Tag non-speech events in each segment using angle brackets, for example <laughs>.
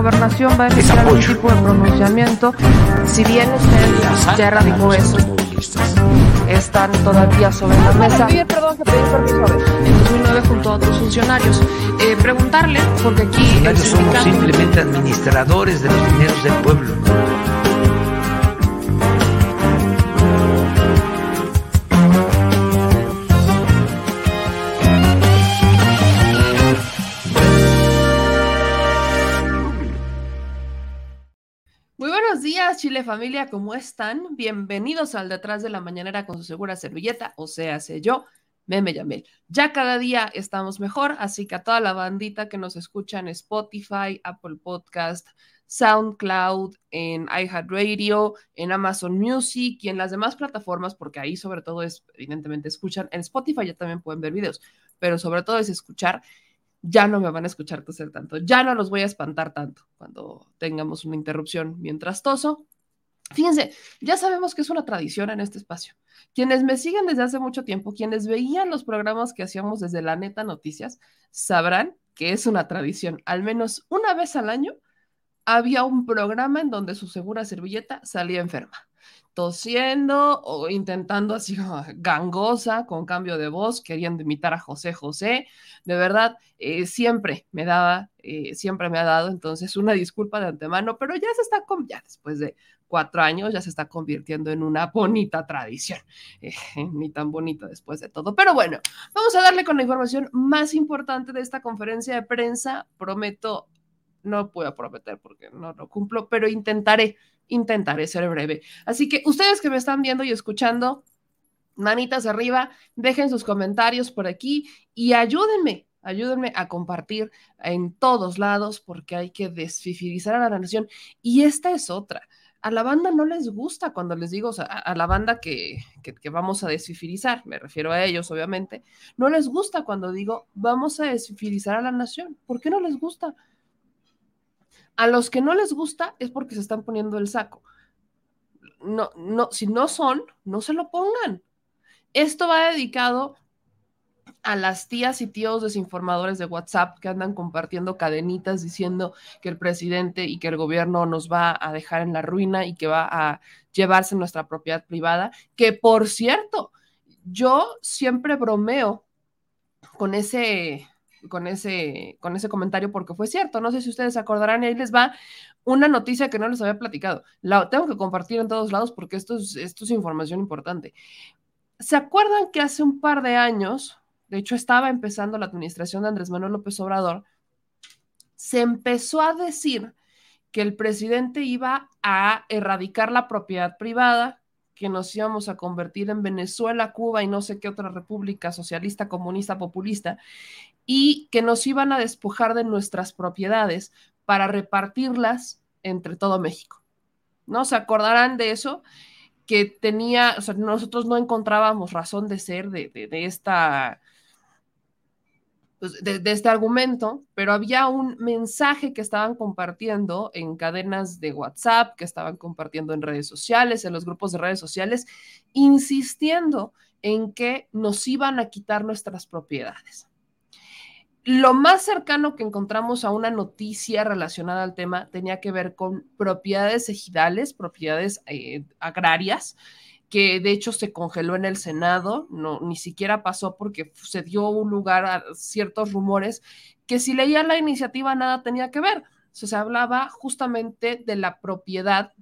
Gobernación va a emitir algún tipo de pronunciamiento, si bien usted ya erradicó eso, están todavía sobre la mesa. perdón, que pedí permiso En 2009 junto a otros funcionarios. Eh, preguntarle, porque aquí... somos simplemente administradores de los dineros del pueblo. Familia, ¿cómo están? Bienvenidos al Detrás de la Mañanera con su segura servilleta, o sea, sé yo, Meme Yamel. Ya cada día estamos mejor, así que a toda la bandita que nos escucha en Spotify, Apple Podcast, SoundCloud, en iHeartRadio, en Amazon Music y en las demás plataformas, porque ahí sobre todo es, evidentemente, escuchan. En Spotify ya también pueden ver videos, pero sobre todo es escuchar ya no me van a escuchar toser tanto, ya no los voy a espantar tanto cuando tengamos una interrupción mientras toso. Fíjense, ya sabemos que es una tradición en este espacio. Quienes me siguen desde hace mucho tiempo, quienes veían los programas que hacíamos desde la neta noticias, sabrán que es una tradición. Al menos una vez al año había un programa en donde su segura servilleta salía enferma tosiendo o intentando así gangosa con cambio de voz, queriendo imitar a José José. De verdad, eh, siempre me daba, eh, siempre me ha dado, entonces una disculpa de antemano, pero ya se está, ya después de cuatro años, ya se está convirtiendo en una bonita tradición, <laughs> eh, ni tan bonita después de todo. Pero bueno, vamos a darle con la información más importante de esta conferencia de prensa. Prometo, no puedo prometer porque no lo cumplo, pero intentaré intentaré ser breve. Así que ustedes que me están viendo y escuchando, manitas arriba, dejen sus comentarios por aquí y ayúdenme, ayúdenme a compartir en todos lados porque hay que desfifilizar a la nación. Y esta es otra. A la banda no les gusta cuando les digo, a, la banda que, que, vamos a desfifilizar, me refiero a ellos obviamente, no les gusta cuando digo vamos a desfifilizar a la nación. ¿Por qué no les gusta? A los que no les gusta es porque se están poniendo el saco. No, no, si no son, no se lo pongan. Esto va dedicado a las tías y tíos desinformadores de WhatsApp que andan compartiendo cadenitas diciendo que el presidente y que el gobierno nos va a dejar en la ruina y que va a llevarse nuestra propiedad privada, que por cierto, yo siempre bromeo con ese con ese, con ese comentario porque fue cierto. No sé si ustedes acordarán, y ahí les va una noticia que no les había platicado. La tengo que compartir en todos lados porque esto es, esto es información importante. ¿Se acuerdan que hace un par de años, de hecho estaba empezando la administración de Andrés Manuel López Obrador, se empezó a decir que el presidente iba a erradicar la propiedad privada, que nos íbamos a convertir en Venezuela, Cuba y no sé qué otra república socialista, comunista, populista, y que nos iban a despojar de nuestras propiedades para repartirlas entre todo México. ¿no? Se acordarán de eso, que tenía, o sea, nosotros no encontrábamos razón de ser de, de, esta, pues, de, este argumento, pero había un mensaje que estaban compartiendo en cadenas de WhatsApp, que estaban compartiendo en redes sociales, en los grupos de redes sociales, insistiendo en que nos iban a quitar nuestras propiedades. Lo más cercano que encontramos a una noticia relacionada al tema tenía que ver con propiedades ejidales, propiedades eh, agrarias, que de hecho se congeló en el Senado, no, ni siquiera pasó porque se dio un lugar a ciertos rumores que si leía la iniciativa nada tenía que ver. se hablaba justamente de la propiedad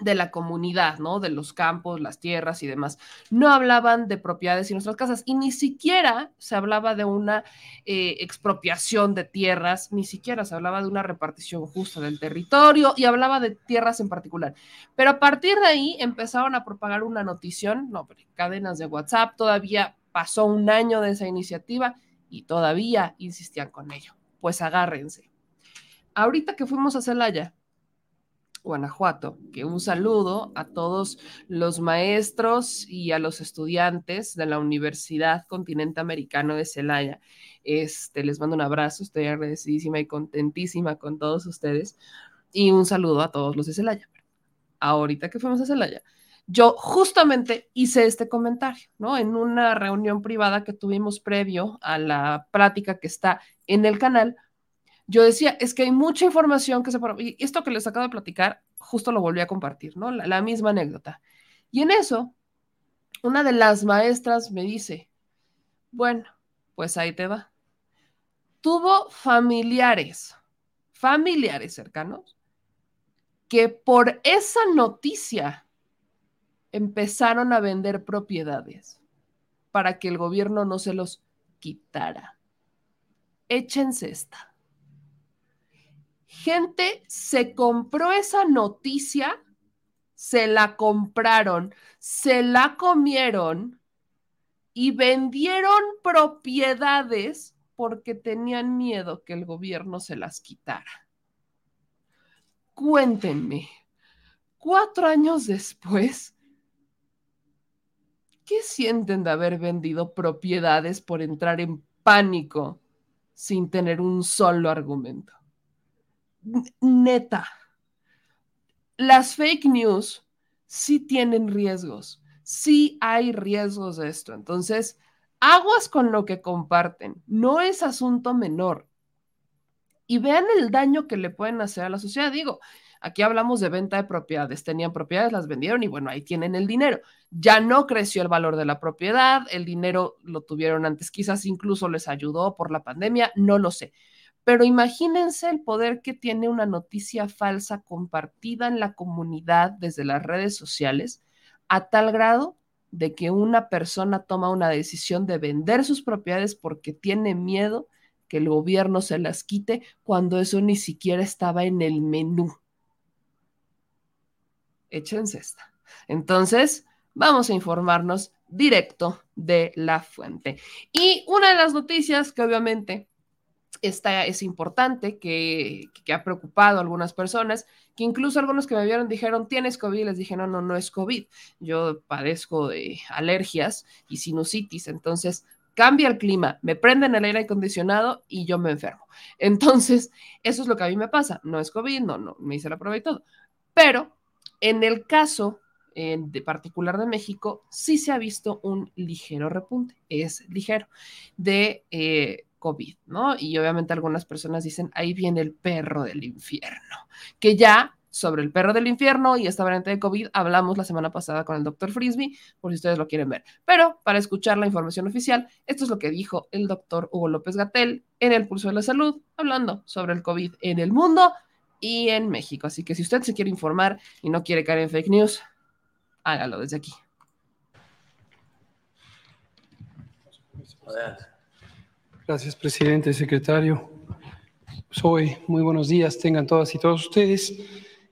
de la comunidad, ¿no? De los campos, las tierras y demás. No hablaban de propiedades y nuestras casas y ni siquiera se hablaba de una eh, expropiación de tierras, ni siquiera se hablaba de una repartición justa del territorio y hablaba de tierras en particular. Pero a partir de ahí empezaron a propagar una notición, no, cadenas de WhatsApp, todavía pasó un año de esa iniciativa y todavía insistían con ello. Pues agárrense. Ahorita que fuimos a Celaya, Guanajuato, que un saludo a todos los maestros y a los estudiantes de la Universidad Continente Americano de Celaya. Este, les mando un abrazo, estoy agradecidísima y contentísima con todos ustedes. Y un saludo a todos los de Celaya. Ahorita que fuimos a Celaya, yo justamente hice este comentario, ¿no? En una reunión privada que tuvimos previo a la plática que está en el canal yo decía, es que hay mucha información que se... Y esto que les acabo de platicar, justo lo volví a compartir, ¿no? La, misma anécdota. Y en eso, una de las maestras me dice, bueno, pues ahí te va. Tuvo familiares, familiares cercanos, que por esa noticia empezaron a vender propiedades para que el gobierno no se los quitara. Échense esta gente se compró esa noticia, se la compraron, se la comieron y vendieron propiedades porque tenían miedo que el gobierno se las quitara. Cuéntenme, cuatro años después, ¿qué sienten de haber vendido propiedades por entrar en pánico sin tener un solo argumento? Neta, las fake news sí tienen riesgos, sí hay riesgos de esto. Entonces, aguas con lo que comparten, no es asunto menor. Y vean el daño que le pueden hacer a la sociedad. Digo, aquí hablamos de venta de propiedades, tenían propiedades, las vendieron y bueno, ahí tienen el dinero. Ya no creció el valor de la propiedad, el dinero lo tuvieron antes, quizás incluso les ayudó por la pandemia, no lo sé pero imagínense el poder que tiene una noticia falsa compartida en la comunidad desde las redes sociales a tal grado de que una persona toma una decisión de vender sus propiedades porque tiene miedo que el gobierno se las quite cuando eso ni siquiera estaba en el menú. Échense esta. Entonces, vamos a informarnos directo de la fuente. Y una de las noticias que obviamente esta es importante, que, ha preocupado a algunas personas, que incluso algunos que me vieron dijeron, ¿tienes COVID? Les dije, no, no, no es COVID. Yo padezco de alergias y sinusitis, entonces cambia el clima, me prenden el aire acondicionado y yo me enfermo. <laughs> Entonces, eso es lo que a mí me pasa. No es COVID, no, no, me hice la prueba y todo. Pero en el caso de particular de México, sí se ha visto un ligero repunte, es ligero, de... Eh, COVID, ¿no? Y obviamente algunas personas dicen, ahí viene el perro del infierno, que ya sobre el perro del infierno y esta variante de COVID hablamos la semana pasada con el doctor Frisby, por si ustedes lo quieren ver. Pero para escuchar la información oficial, esto es lo que dijo el doctor Hugo López Gatel en el Pulso de la Salud, hablando sobre el COVID en el mundo y en México. Así que si usted se quiere informar y no quiere caer en fake news, hágalo desde aquí. Gracias, presidente, secretario. Soy, muy buenos días, tengan todas y todos ustedes.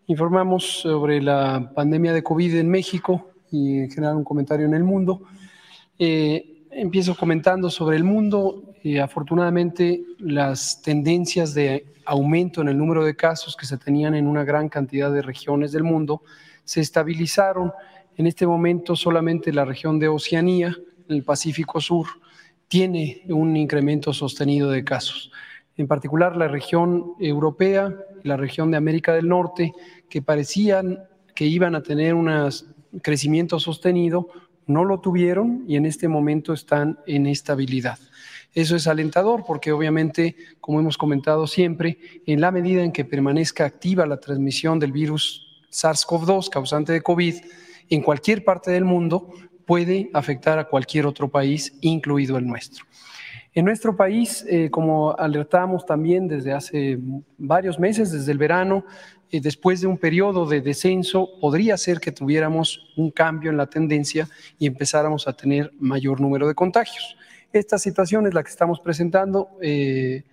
Informamos sobre la pandemia de COVID en México y en general un comentario en el mundo. Eh, empiezo comentando sobre el mundo. eh, afortunadamente las tendencias de aumento en el número de casos que se tenían en una gran cantidad de regiones del mundo se estabilizaron. En este momento solamente la región de Oceanía, el Pacífico Sur, tiene un incremento sostenido de casos. En particular la región europea, la región de América del Norte, que parecían que iban a tener un crecimiento sostenido, no lo tuvieron y en este momento están en estabilidad. Eso es alentador porque obviamente, como hemos comentado siempre, en la medida en que permanezca activa la transmisión del virus SARS-CoV-2 causante de COVID en cualquier parte del mundo, puede afectar a cualquier otro país, incluido el nuestro. En nuestro país, eh, como alertamos también desde hace varios meses, desde el verano, eh, después de un periodo de descenso, podría ser que tuviéramos un cambio en la tendencia y empezáramos a tener mayor número de contagios. Esta situación es la que estamos presentando. Eh,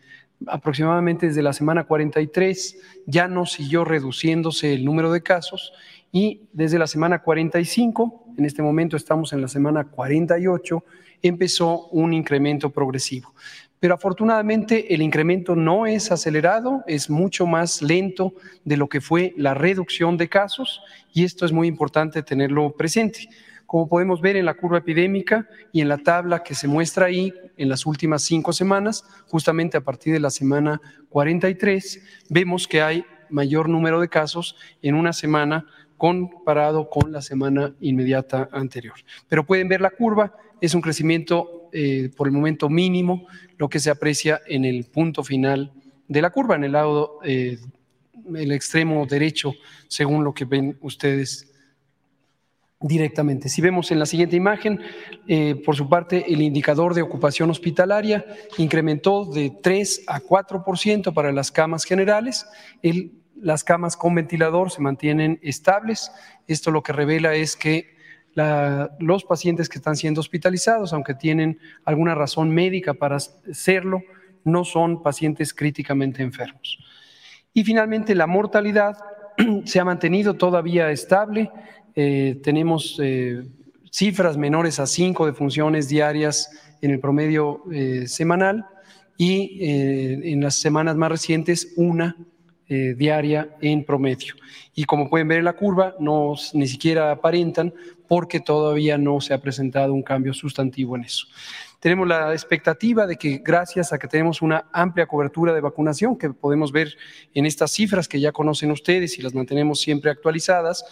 aproximadamente desde la semana 43 ya no siguió reduciéndose el número de casos y desde la semana 45, en este momento estamos en la semana 48, empezó un incremento progresivo. Pero afortunadamente el incremento no es acelerado, es mucho más lento de lo que fue la reducción de casos y esto es muy importante tenerlo presente. Como podemos ver en la curva epidémica y en la tabla que se muestra ahí en las últimas cinco semanas, justamente a partir de la semana 43, vemos que hay mayor número de casos en una semana comparado con la semana inmediata anterior. Pero pueden ver la curva, es un crecimiento eh, por el momento mínimo, lo que se aprecia en el punto final de la curva, en el lado, eh, el extremo derecho, según lo que ven ustedes directamente. Si vemos en la siguiente imagen, eh, por su parte, el indicador de ocupación hospitalaria incrementó de 3 a 4% para las camas generales. Las camas con ventilador se mantienen estables. Esto lo que revela es que los pacientes que están siendo hospitalizados, aunque tienen alguna razón médica para serlo, no son pacientes críticamente enfermos. Y finalmente, la mortalidad <clears throat> se ha mantenido todavía estable eh, tenemos eh, cifras menores a 5 funciones diarias en el promedio eh, semanal y en las semanas más recientes una diaria en promedio. Y como pueden ver en la curva, no ni siquiera aparentan porque todavía no se ha presentado un cambio sustantivo en eso. Tenemos la expectativa de que gracias a que tenemos una amplia cobertura de vacunación, que podemos ver en estas cifras que ya conocen ustedes y las mantenemos siempre actualizadas,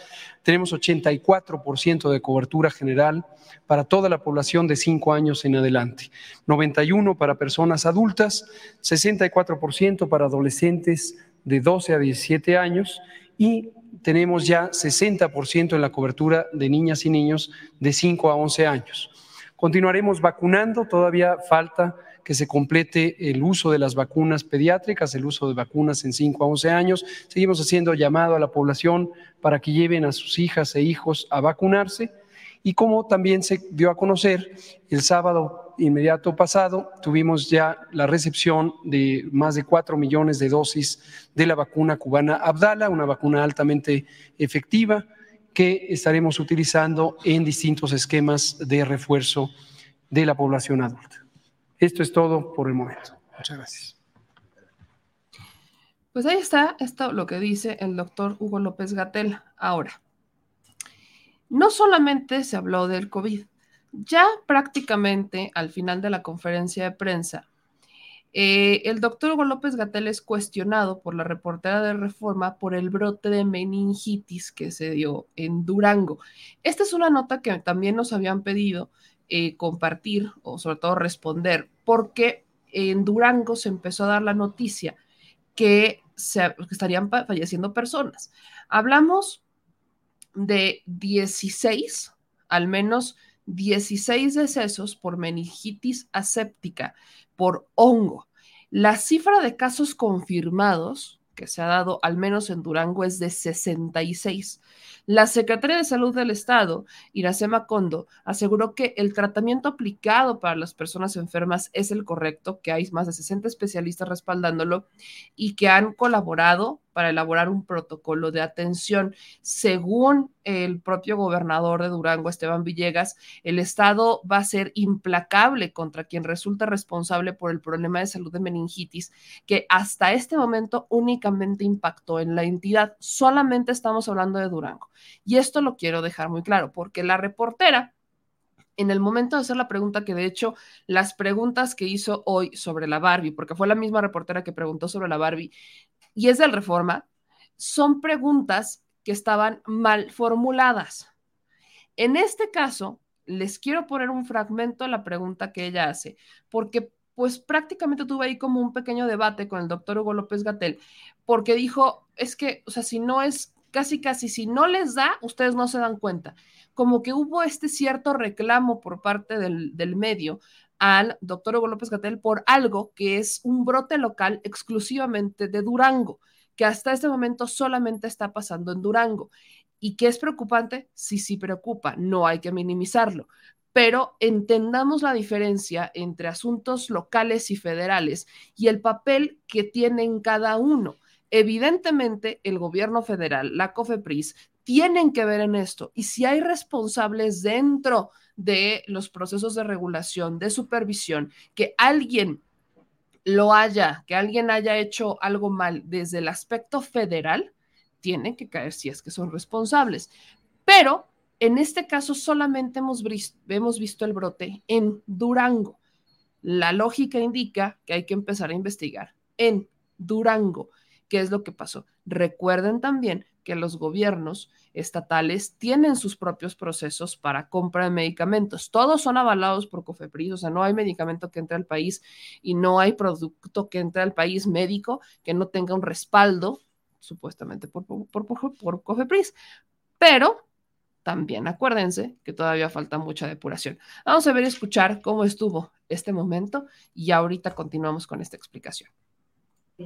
tenemos 84% de cobertura general para toda la población de 5 años en adelante, 91 para personas adultas, 64% para adolescentes de 12 a 17 años y tenemos ya 60% en la cobertura de niñas y niños de 5 a 11 años. Continuaremos vacunando, todavía falta que se complete el uso de las vacunas pediátricas, el uso de vacunas en 5 a 11 años. Seguimos haciendo llamado a la población para que lleven a sus hijas e hijos a vacunarse. Y como también se dio a conocer, el sábado inmediato pasado tuvimos ya la recepción de más de 4 millones de dosis de la vacuna cubana Abdala, una vacuna altamente efectiva que estaremos utilizando en distintos esquemas de refuerzo de la población adulta. Esto es todo por el momento. Muchas gracias. Pues ahí está esto lo que dice el doctor Hugo López Gatel. Ahora, no solamente se habló del COVID, ya prácticamente al final de la conferencia de prensa eh, el doctor Hugo López Gatel es cuestionado por la reportera de Reforma por el brote de meningitis que se dio en Durango. Esta es una nota que también nos habían pedido eh, compartir o sobre todo responder, porque en Durango se empezó a dar la noticia que, se, que estarían falleciendo personas. Hablamos de 16, al menos 16 decesos por meningitis aséptica por hongo. La cifra de casos confirmados que se ha dado, al menos en Durango, es de 66. La Secretaría de Salud del Estado, Iracema Condo, aseguró que el tratamiento aplicado para las personas enfermas es el correcto, que hay más de 60 especialistas respaldándolo y que han colaborado para elaborar un protocolo de atención. Según el propio gobernador de Durango, Esteban Villegas, el Estado va a ser implacable contra quien resulta responsable por el problema de salud de meningitis, que hasta este momento únicamente impactó en la entidad. Solamente estamos hablando de Durango. Y esto lo quiero dejar muy claro, porque la reportera en el momento de hacer la pregunta, que de hecho las preguntas que hizo hoy sobre la Barbie, porque fue la misma reportera que preguntó sobre la Barbie, y es del Reforma, son preguntas que estaban mal formuladas. En este caso, les quiero poner un fragmento de la pregunta que ella hace, porque pues prácticamente tuve ahí como un pequeño debate con el doctor Hugo López Gatel, porque dijo, es que, o sea, si no es casi, casi, si no les da, ustedes no se dan cuenta. Como que hubo este cierto reclamo por parte del, medio al doctor Hugo López Gatel por algo que es un brote local exclusivamente de Durango, que hasta este momento solamente está pasando en Durango. ¿Y qué es preocupante? Sí, sí preocupa, no hay que minimizarlo, pero entendamos la diferencia entre asuntos locales y federales y el papel que tienen cada uno. Evidentemente, el gobierno federal, la COFEPRIS, tienen que ver en esto. Y si hay responsables dentro de los procesos de regulación, de supervisión, que alguien lo haya, que alguien haya hecho algo mal desde el aspecto federal, tienen que caer si es que son responsables. Pero en este caso solamente hemos, hemos visto el brote en Durango. La lógica indica que hay que empezar a investigar en Durango. ¿Qué es lo que pasó? Recuerden también que los gobiernos estatales tienen sus propios procesos para compra de medicamentos. Todos son avalados por COFEPRIS, o sea, no hay medicamento que entre al país y no hay producto que entre al país médico que no tenga un respaldo, supuestamente por, por, por, COFEPRIS. Pero también acuérdense que todavía falta mucha depuración. Vamos a ver y escuchar cómo estuvo este momento y ahorita continuamos con esta explicación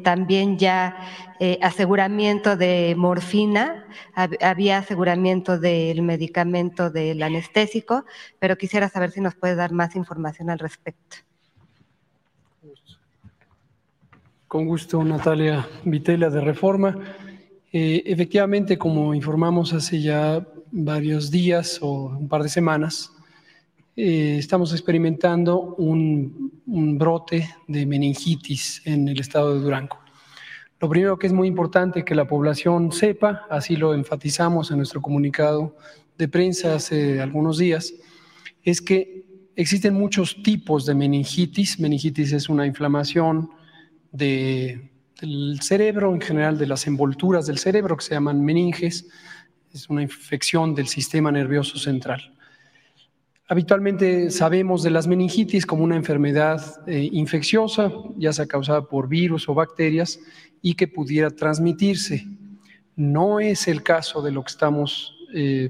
también ya eh, aseguramiento de morfina, había aseguramiento del medicamento del anestésico, pero quisiera saber si nos puede dar más información al respecto. Con gusto, Natalia Vitela de Reforma. Eh, efectivamente, como informamos hace ya varios días o un par de semanas, eh, estamos experimentando un, brote de meningitis en el estado de Durango. Lo primero que es muy importante que la población sepa, así lo enfatizamos en nuestro comunicado de prensa hace algunos días, es que existen muchos tipos de meningitis. Meningitis es una inflamación del cerebro, en general de las envolturas del cerebro que se llaman meninges. Es una infección del sistema nervioso central. Habitualmente sabemos de las meningitis como una enfermedad eh, infecciosa, ya sea causada por virus o bacterias, y que pudiera transmitirse. No es el caso de lo que estamos eh,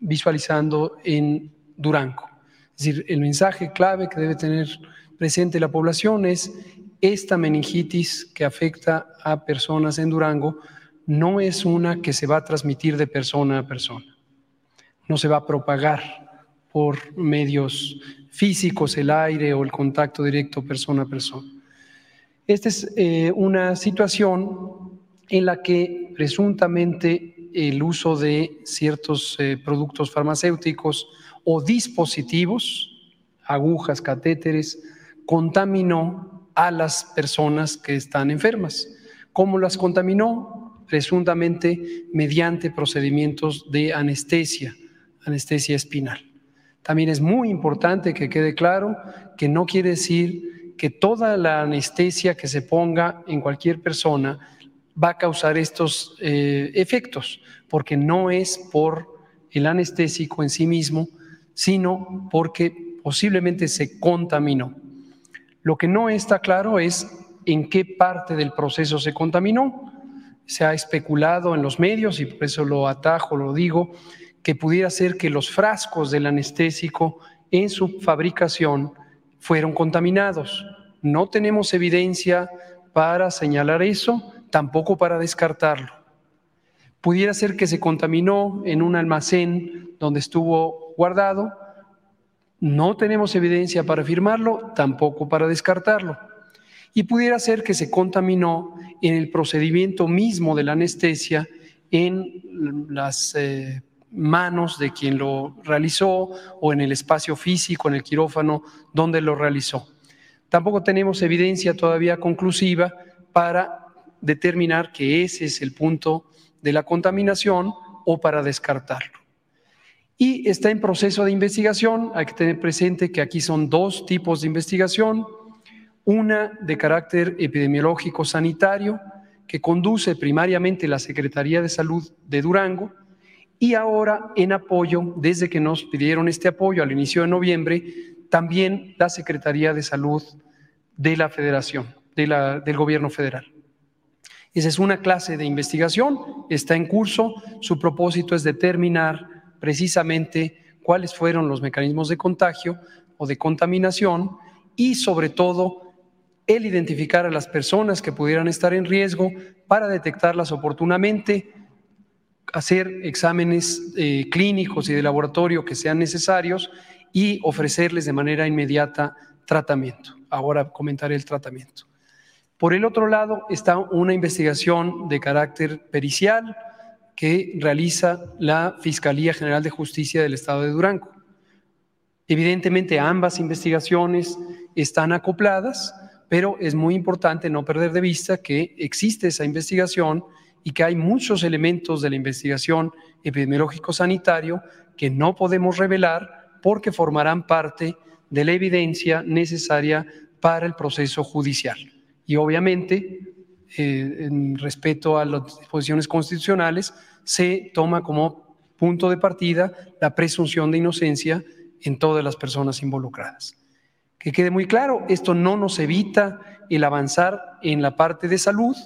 visualizando en Durango. Es decir, el mensaje clave que debe tener presente la población es esta meningitis que afecta a personas en Durango no es una que se va a transmitir de persona a persona, no se va a propagar por medios físicos, el aire o el contacto directo persona a persona. Esta es eh, una situación en la que presuntamente el uso de ciertos eh, productos farmacéuticos o dispositivos, agujas, catéteres, contaminó a las personas que están enfermas. ¿Cómo las contaminó? Presuntamente mediante procedimientos de anestesia, anestesia espinal. También es muy importante que quede claro que no quiere decir que toda la anestesia que se ponga en cualquier persona va a causar estos eh, efectos, porque no es por el anestésico en sí mismo, sino porque posiblemente se contaminó. Lo que no está claro es en qué parte del proceso se contaminó. Se ha especulado en los medios y por eso lo atajo, lo digo, que pudiera ser que los frascos del anestésico en su fabricación fueron contaminados. No tenemos evidencia para señalar eso, tampoco para descartarlo. Pudiera ser que se contaminó en un almacén donde estuvo guardado. No tenemos evidencia para afirmarlo, tampoco para descartarlo. y pudiera ser que se contaminó en el procedimiento mismo de la anestesia en las eh, manos de quien lo realizó o en el espacio físico, en el quirófano donde lo realizó. Tampoco tenemos evidencia todavía conclusiva para determinar que ese es el punto de la contaminación o para descartarlo. Y está en proceso de investigación, hay que tener presente que aquí son dos tipos de investigación, una de carácter epidemiológico sanitario, que conduce primariamente la Secretaría de Salud de Durango, y ahora en apoyo, desde que nos pidieron este apoyo al inicio de noviembre, también la Secretaría de Salud de la Federación, del Gobierno Federal. Esa es una clase de investigación, está en curso, su propósito es determinar precisamente cuáles fueron los mecanismos de contagio o de contaminación y sobre todo el identificar a las personas que pudieran estar en riesgo para detectarlas oportunamente, hacer exámenes eh, clínicos y de laboratorio que sean necesarios y ofrecerles de manera inmediata tratamiento. Ahora comentaré el tratamiento. Por el otro lado está una investigación de carácter pericial que realiza la Fiscalía General de Justicia del Estado de Durango. Evidentemente ambas investigaciones están acopladas, pero es muy importante no perder de vista que existe esa investigación y que hay muchos elementos de la investigación epidemiológico-sanitario que no podemos revelar porque formarán parte de la evidencia necesaria para el proceso judicial. Y obviamente, eh, en respeto a las disposiciones constitucionales, se toma como punto de partida la presunción de inocencia en todas las personas involucradas. Que quede muy claro, esto no nos evita el avanzar en la parte de salud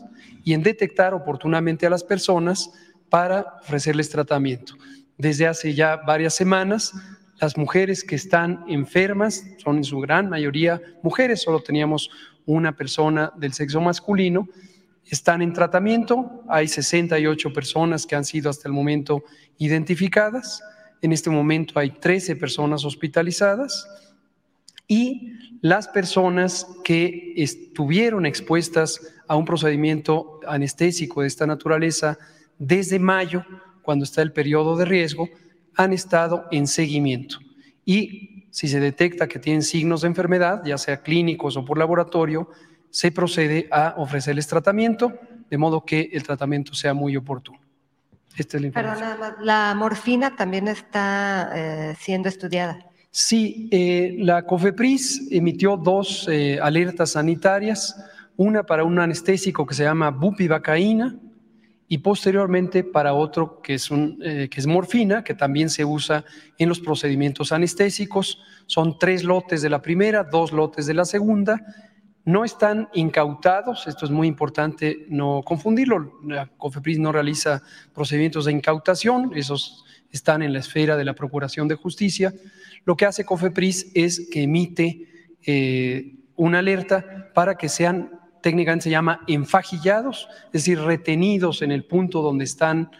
y en detectar oportunamente a las personas para ofrecerles tratamiento. Desde hace ya varias semanas las mujeres que están enfermas son en su gran mayoría mujeres, solo teníamos una persona del sexo masculino, están en tratamiento, hay 68 personas que han sido hasta el momento identificadas, en este momento hay 13 personas hospitalizadas y las personas que estuvieron expuestas a un procedimiento anestésico de esta naturaleza desde mayo, cuando está el periodo de riesgo, han estado en seguimiento. Y si se detecta que tienen signos de enfermedad, ya sea clínicos o por laboratorio, se procede a ofrecerles tratamiento, de modo que el tratamiento sea muy oportuno. Esta es la información. la morfina también está eh, siendo estudiada. Sí, eh, la COFEPRIS emitió dos eh, alertas sanitarias, una para un anestésico que se llama bupivacaína, y posteriormente para otro que es, un, eh, que es morfina, que también se usa en los procedimientos anestésicos. Son tres lotes de la primera, dos lotes de la segunda. No están incautados, esto es muy importante no confundirlo. La COFEPRIS no realiza procedimientos de incautación, esos están en la esfera de la Procuración de Justicia. Lo que hace COFEPRIS es que emite eh, una alerta para que sean técnicamente se llama enfajillados, es decir, retenidos en el punto donde están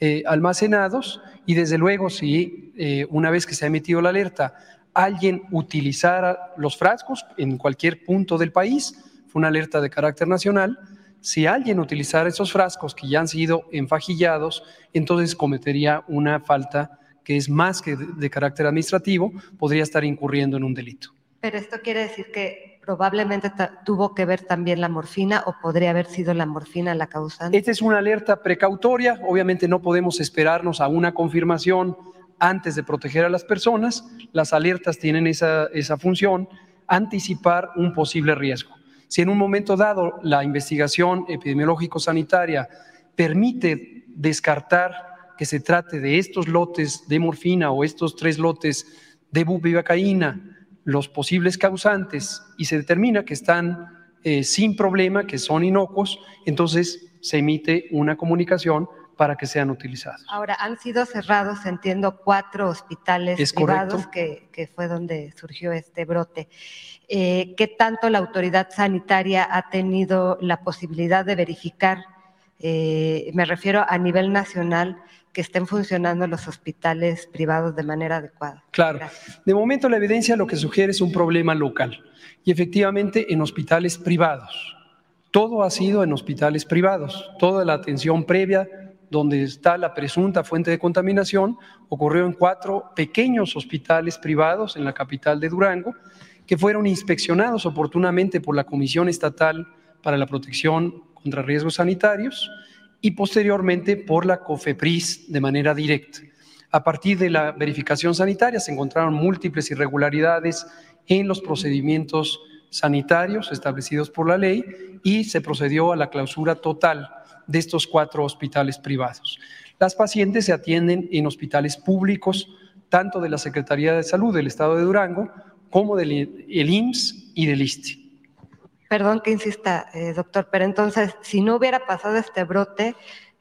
eh, almacenados. Y desde luego si eh, una vez que se ha emitido la alerta alguien utilizara los frascos en cualquier punto del país, fue una alerta de carácter nacional, si alguien utilizara esos frascos que ya han sido enfajillados, entonces cometería una falta que es más que de carácter administrativo, podría estar incurriendo en un delito. Pero esto quiere decir que probablemente tuvo que ver también la morfina o podría haber sido la morfina la causante. Esta es una alerta precautoria, obviamente no podemos esperarnos a una confirmación antes de proteger a las personas, las alertas tienen esa, esa función, anticipar un posible riesgo. Si en un momento dado la investigación epidemiológico-sanitaria permite descartar que se trate de estos lotes de morfina o estos tres lotes de bupivacaína, los posibles causantes y se determina que están eh, sin problema, que son inocuos, entonces se emite una comunicación para que sean utilizados. Ahora, han sido cerrados, entiendo, cuatro hospitales privados, que, fue donde surgió este brote. Eh, ¿Qué tanto la autoridad sanitaria ha tenido la posibilidad de verificar, eh, me refiero a nivel nacional, que estén funcionando los hospitales privados de manera adecuada. Claro. Gracias. De momento la evidencia lo que sugiere es un problema local y efectivamente en hospitales privados. Todo ha sido en hospitales privados. Toda la atención previa donde está la presunta fuente de contaminación ocurrió en cuatro pequeños hospitales privados en la capital de Durango que fueron inspeccionados oportunamente por la Comisión Estatal para la Protección contra Riesgos Sanitarios y posteriormente por la COFEPRIS de manera directa. A partir de la verificación sanitaria se encontraron múltiples irregularidades en los procedimientos sanitarios establecidos por la ley y se procedió a la clausura total de estos cuatro hospitales privados. Las pacientes se atienden en hospitales públicos, tanto de la Secretaría de Salud del Estado de Durango como del el IMSS y del ISTE. Perdón que insista, eh, doctor, pero entonces, si no hubiera pasado este brote,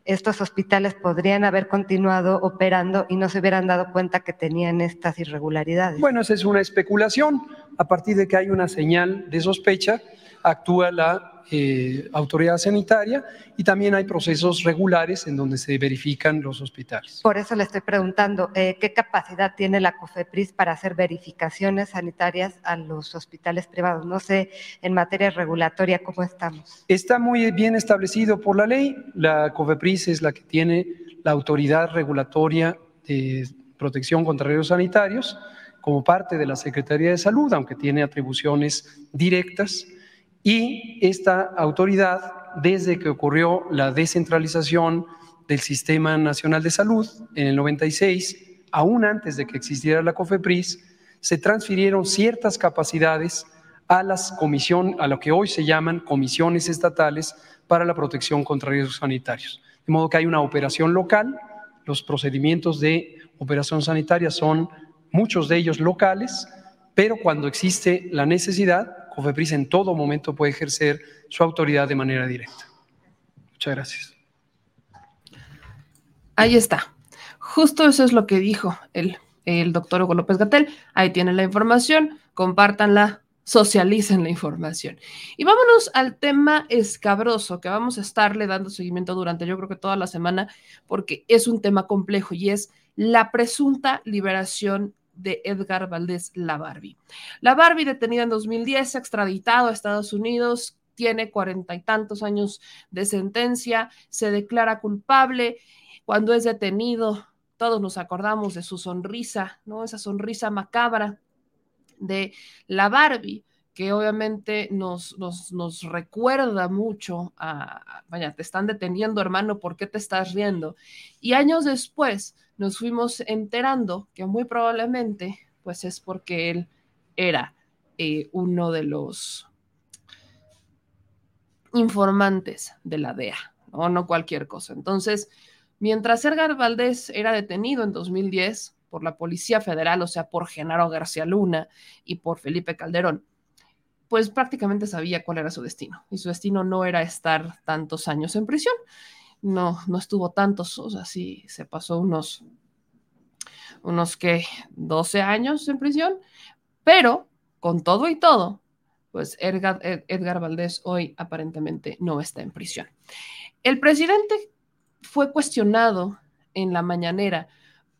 estos hospitales podrían haber continuado operando y no se hubieran dado cuenta que tenían estas irregularidades. Bueno, esa es una especulación. A partir de que hay una señal de sospecha, actúa la eh, autoridad sanitaria y también hay procesos regulares en donde se verifican los hospitales. Por eso le estoy preguntando, eh, ¿qué capacidad tiene la COFEPRIS para hacer verificaciones sanitarias a los hospitales privados? No sé, en materia regulatoria, ¿cómo estamos? Está muy bien establecido por la ley. La COFEPRIS es la que tiene la autoridad regulatoria de protección contra riesgos sanitarios como parte de la Secretaría de Salud, aunque tiene atribuciones directas. Y esta autoridad, desde que ocurrió la descentralización del Sistema Nacional de Salud en el 96, aún antes de que existiera la COFEPRIS, se transfirieron ciertas capacidades a las comisión, a lo que hoy se llaman comisiones estatales para la protección contra riesgos sanitarios. De modo que hay una operación local, los procedimientos de operación sanitaria son muchos de ellos locales, pero cuando existe la necesidad, COFEPRIS en todo momento puede ejercer su autoridad de manera directa. Muchas gracias. Ahí está. Justo eso es lo que dijo el, el doctor Hugo López Gatel. Ahí tienen la información, compártanla, socialicen la información. Y vámonos al tema escabroso que vamos a estarle dando seguimiento durante yo creo que toda la semana porque es un tema complejo y es la presunta liberación de Edgar Valdés La Barbie. La Barbie, detenida en 2010, extraditado a Estados Unidos, tiene cuarenta y tantos años de sentencia, se declara culpable. Cuando es detenido, todos nos acordamos de su sonrisa, ¿no? Esa sonrisa macabra de la Barbie, que obviamente nos, nos, nos recuerda mucho a, vaya, te están deteniendo, hermano, ¿por qué te estás riendo? Y años después nos fuimos enterando que muy probablemente, pues es porque él era eh, uno de los informantes de la DEA, ¿no? no cualquier cosa. Entonces, mientras Edgar Valdés era detenido en 2010 por la Policía Federal, o sea, por Genaro García Luna y por Felipe Calderón, pues prácticamente sabía cuál era su destino. Y su destino no era estar tantos años en prisión. No, no estuvo tantos, o sea, sí se pasó unos, unos que 12 años en prisión, pero con todo y todo, pues Edgar, Edgar Valdés hoy aparentemente no está en prisión. El presidente fue cuestionado en la mañanera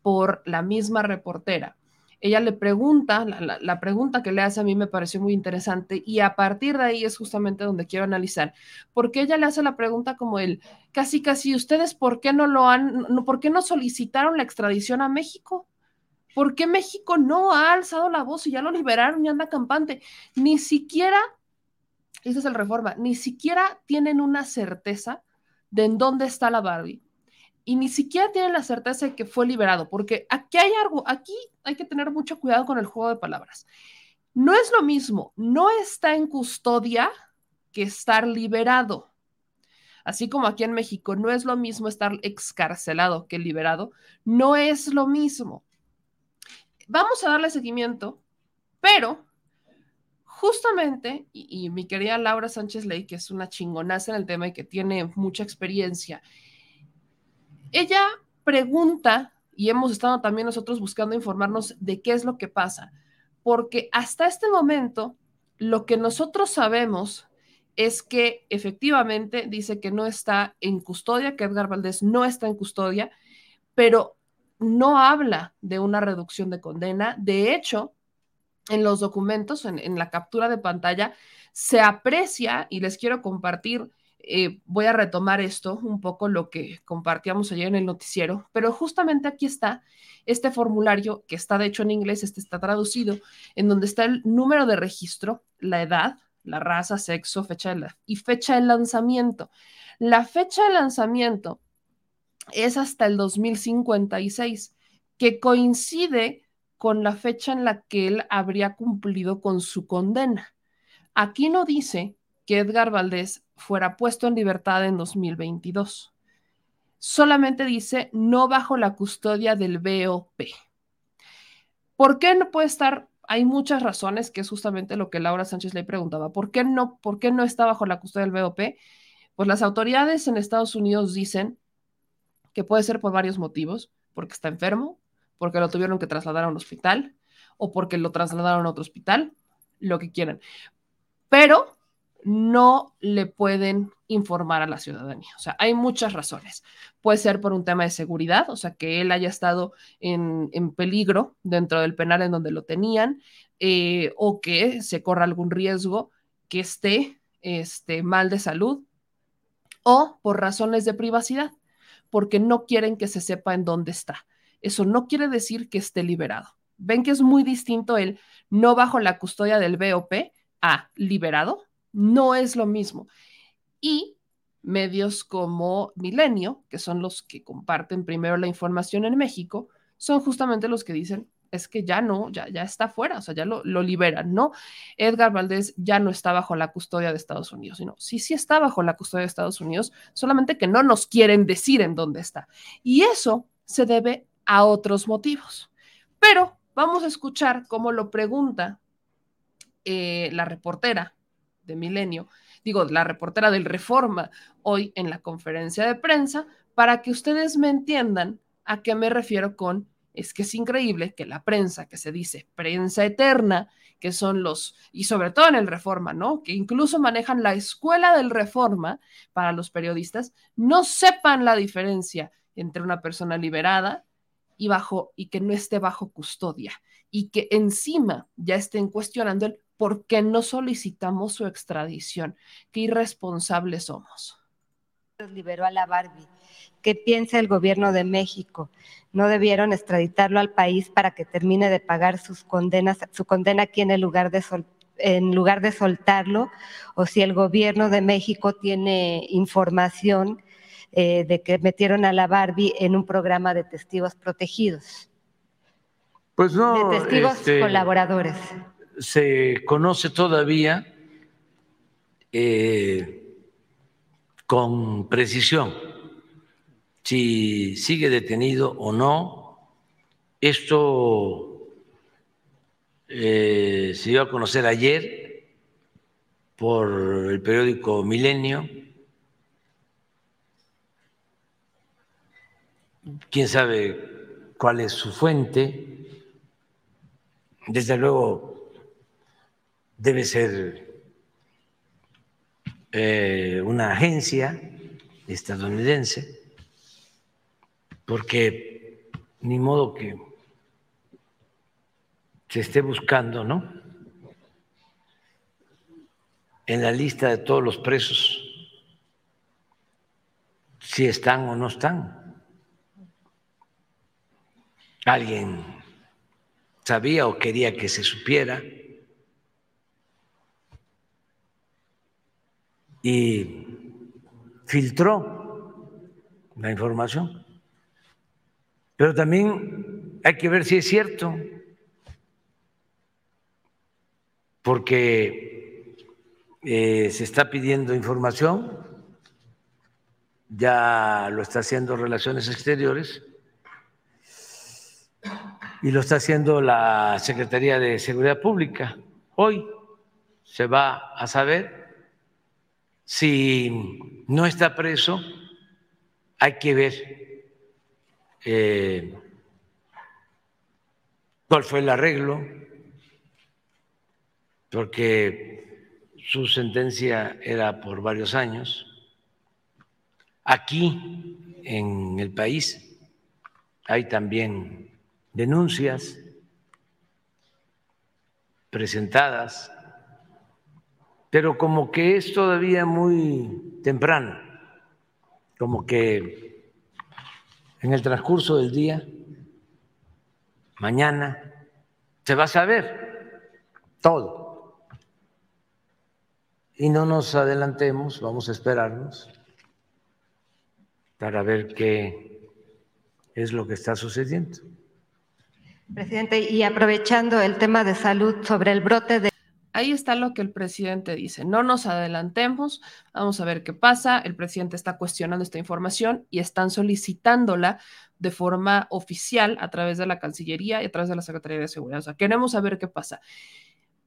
por la misma reportera ella le pregunta, la, pregunta que le hace a mí me pareció muy interesante y a partir de ahí es justamente donde quiero analizar, porque ella le hace la pregunta como el, casi, casi, ¿ustedes por qué no lo han, no, por qué no solicitaron la extradición a México? ¿Por qué México no ha alzado la voz y ya lo liberaron y anda campante? Ni siquiera, ese es el reforma, ni siquiera tienen una certeza de en dónde está la Barbie y ni siquiera tienen la certeza de que fue liberado, porque aquí hay algo, aquí hay que tener mucho cuidado con el juego de palabras. No es lo mismo, no está en custodia que estar liberado. Así como aquí en México no es lo mismo estar excarcelado que liberado, no es lo mismo. Vamos a darle seguimiento, pero justamente, y, mi querida Laura Sánchez Ley, que es una chingonaza en el tema y que tiene mucha experiencia, ella pregunta, y hemos estado también nosotros buscando informarnos de qué es lo que pasa, porque hasta este momento lo que nosotros sabemos es que efectivamente dice que no está en custodia, que Edgar Valdés no está en custodia, pero no habla de una reducción de condena. De hecho, en los documentos, en, la captura de pantalla, se aprecia, y les quiero compartir, eh, voy a retomar esto, un poco lo que compartíamos ayer en el noticiero, pero justamente aquí está este formulario que está de hecho en inglés, este está traducido, en donde está el número de registro, la edad, la raza, sexo, fecha de y fecha de lanzamiento. La fecha de lanzamiento es hasta el 2056, que coincide con la fecha en la que él habría cumplido con su condena. Aquí no dice que Edgar Valdés fuera puesto en libertad en 2022. Solamente dice no bajo la custodia del BOP. ¿Por qué no puede estar? Hay muchas razones, que es justamente lo que Laura Sánchez le preguntaba. ¿Por qué no, por qué no está bajo la custodia del BOP? Pues las autoridades en Estados Unidos dicen que puede ser por varios motivos, porque está enfermo, porque lo tuvieron que trasladar a un hospital o porque lo trasladaron a otro hospital, lo que quieran. Pero no le pueden informar a la ciudadanía. O sea, hay muchas razones. Puede ser por un tema de seguridad, o sea, que él haya estado en, peligro dentro del penal en donde lo tenían, eh, o que se corra algún riesgo que esté este, mal de salud, o por razones de privacidad, porque no quieren que se sepa en dónde está. Eso no quiere decir que esté liberado. Ven que es muy distinto el no bajo la custodia del BOP a liberado. No es lo mismo. Y medios como Milenio, que son los que comparten primero la información en México, son justamente los que dicen, es que ya no, ya, ya está fuera, o sea, ya lo, lo, liberan, ¿no? Edgar Valdés ya no está bajo la custodia de Estados Unidos, sino sí, sí está bajo la custodia de Estados Unidos, solamente que no nos quieren decir en dónde está. Y eso se debe a otros motivos. Pero vamos a escuchar cómo lo pregunta eh, la reportera de Milenio, digo, la reportera del Reforma hoy en la conferencia de prensa, para que ustedes me entiendan a qué me refiero con es que es increíble que la prensa, que se dice prensa eterna, que son los, y sobre todo en el Reforma, ¿no? Que incluso manejan la escuela del Reforma para los periodistas, no sepan la diferencia entre una persona liberada y bajo y que no esté bajo custodia y que encima ya estén cuestionando el por qué no solicitamos su extradición. Qué irresponsables somos. Liberó a la Barbie. ¿Qué piensa el gobierno de México? ¿No debieron extraditarlo al país para que termine de pagar sus condenas, su condena aquí en el lugar de en lugar de soltarlo? O si el gobierno de México tiene información eh, de que metieron a la Barbie en un programa de testigos protegidos. Pues no. De testigos este, colaboradores. Se conoce todavía eh, con precisión si sigue detenido o no. Esto eh, se dio a conocer ayer por el periódico Milenio quién sabe cuál es su fuente. Desde luego debe ser eh, una agencia estadounidense, porque ni modo que se esté buscando, ¿no? En la lista de todos los presos, si están o no están alguien sabía o quería que se supiera. Y filtró la información. Pero también hay que ver si es cierto, porque eh, se está pidiendo información, ya lo está haciendo Relaciones Exteriores y lo está haciendo la Secretaría de Seguridad Pública. Hoy se va a saber si no está preso, hay que ver eh, cuál fue el arreglo, porque su sentencia era por varios años. Aquí, en el país, hay también denuncias presentadas, pero como que es todavía muy temprano, como que en el transcurso del día, mañana, se va a saber todo. Y no nos adelantemos, vamos a esperarnos para ver qué es lo que está sucediendo. Presidente, y aprovechando el tema de salud sobre el brote de... Ahí está lo que el presidente dice. No nos adelantemos, vamos a ver qué pasa. El presidente está cuestionando esta información y están solicitándola de forma oficial a través de la Cancillería y a través de la Secretaría de Seguridad. O sea, queremos saber qué pasa.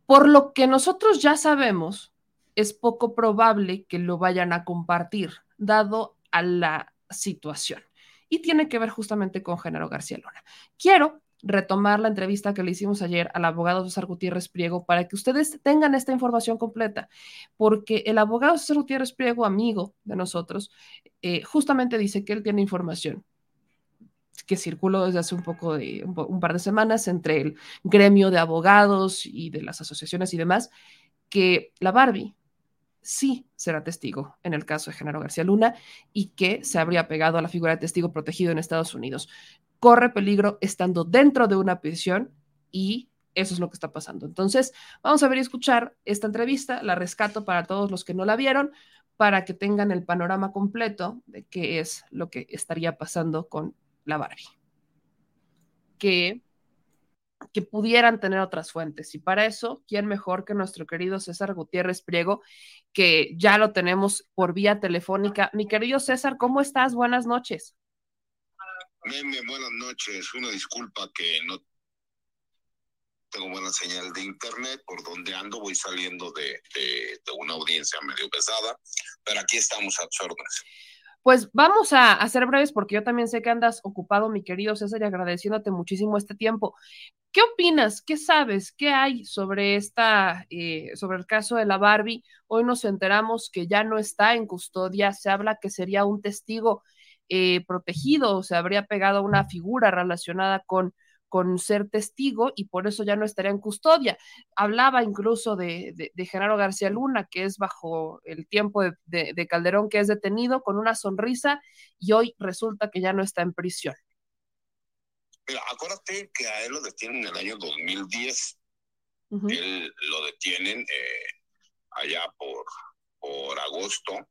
Por lo que nosotros ya sabemos, es poco probable que lo vayan a compartir, dado a la situación. Y tiene que ver justamente con Genaro García Luna. Quiero retomar la entrevista que le hicimos ayer al abogado César Gutiérrez Priego para que ustedes tengan esta información completa, porque el abogado César Gutiérrez Priego, amigo de nosotros, eh, justamente dice que él tiene información que circuló desde hace un poco de un, par de semanas entre el gremio de abogados y de las asociaciones y demás, que la Barbie sí será testigo en el caso de Genaro García Luna y que se habría pegado a la figura de testigo protegido en Estados Unidos. Corre peligro estando dentro de una prisión y eso es lo que está pasando. Entonces, vamos a ver y escuchar esta entrevista, la rescato para todos los que no la vieron, para que tengan el panorama completo de qué es lo que estaría pasando con la Barbie. Que que pudieran tener otras fuentes. Y para eso, ¿quién mejor que nuestro querido César Gutiérrez Priego, que ya lo tenemos por vía telefónica? Mi querido César, ¿cómo estás? Buenas noches. Meme, buenas noches. Una disculpa que no tengo buena señal de internet, por donde ando voy saliendo de, de, una audiencia medio pesada, pero aquí estamos a órdenes. Pues vamos a, hacer breves porque yo también sé que andas ocupado, mi querido César, y agradeciéndote muchísimo este tiempo. ¿Qué opinas? ¿Qué sabes? ¿Qué hay sobre esta, eh, sobre el caso de la Barbie? Hoy nos enteramos que ya no está en custodia. Se habla que sería un testigo eh, protegido, se habría pegado a una figura relacionada con con ser testigo y por eso ya no estaría en custodia. Hablaba incluso de, de, Genaro García Luna, que es bajo el tiempo de, Calderón, que es detenido con una sonrisa y hoy resulta que ya no está en prisión. Mira, acuérdate que a él lo detienen en el año 2010. Él lo detienen eh, allá por, por agosto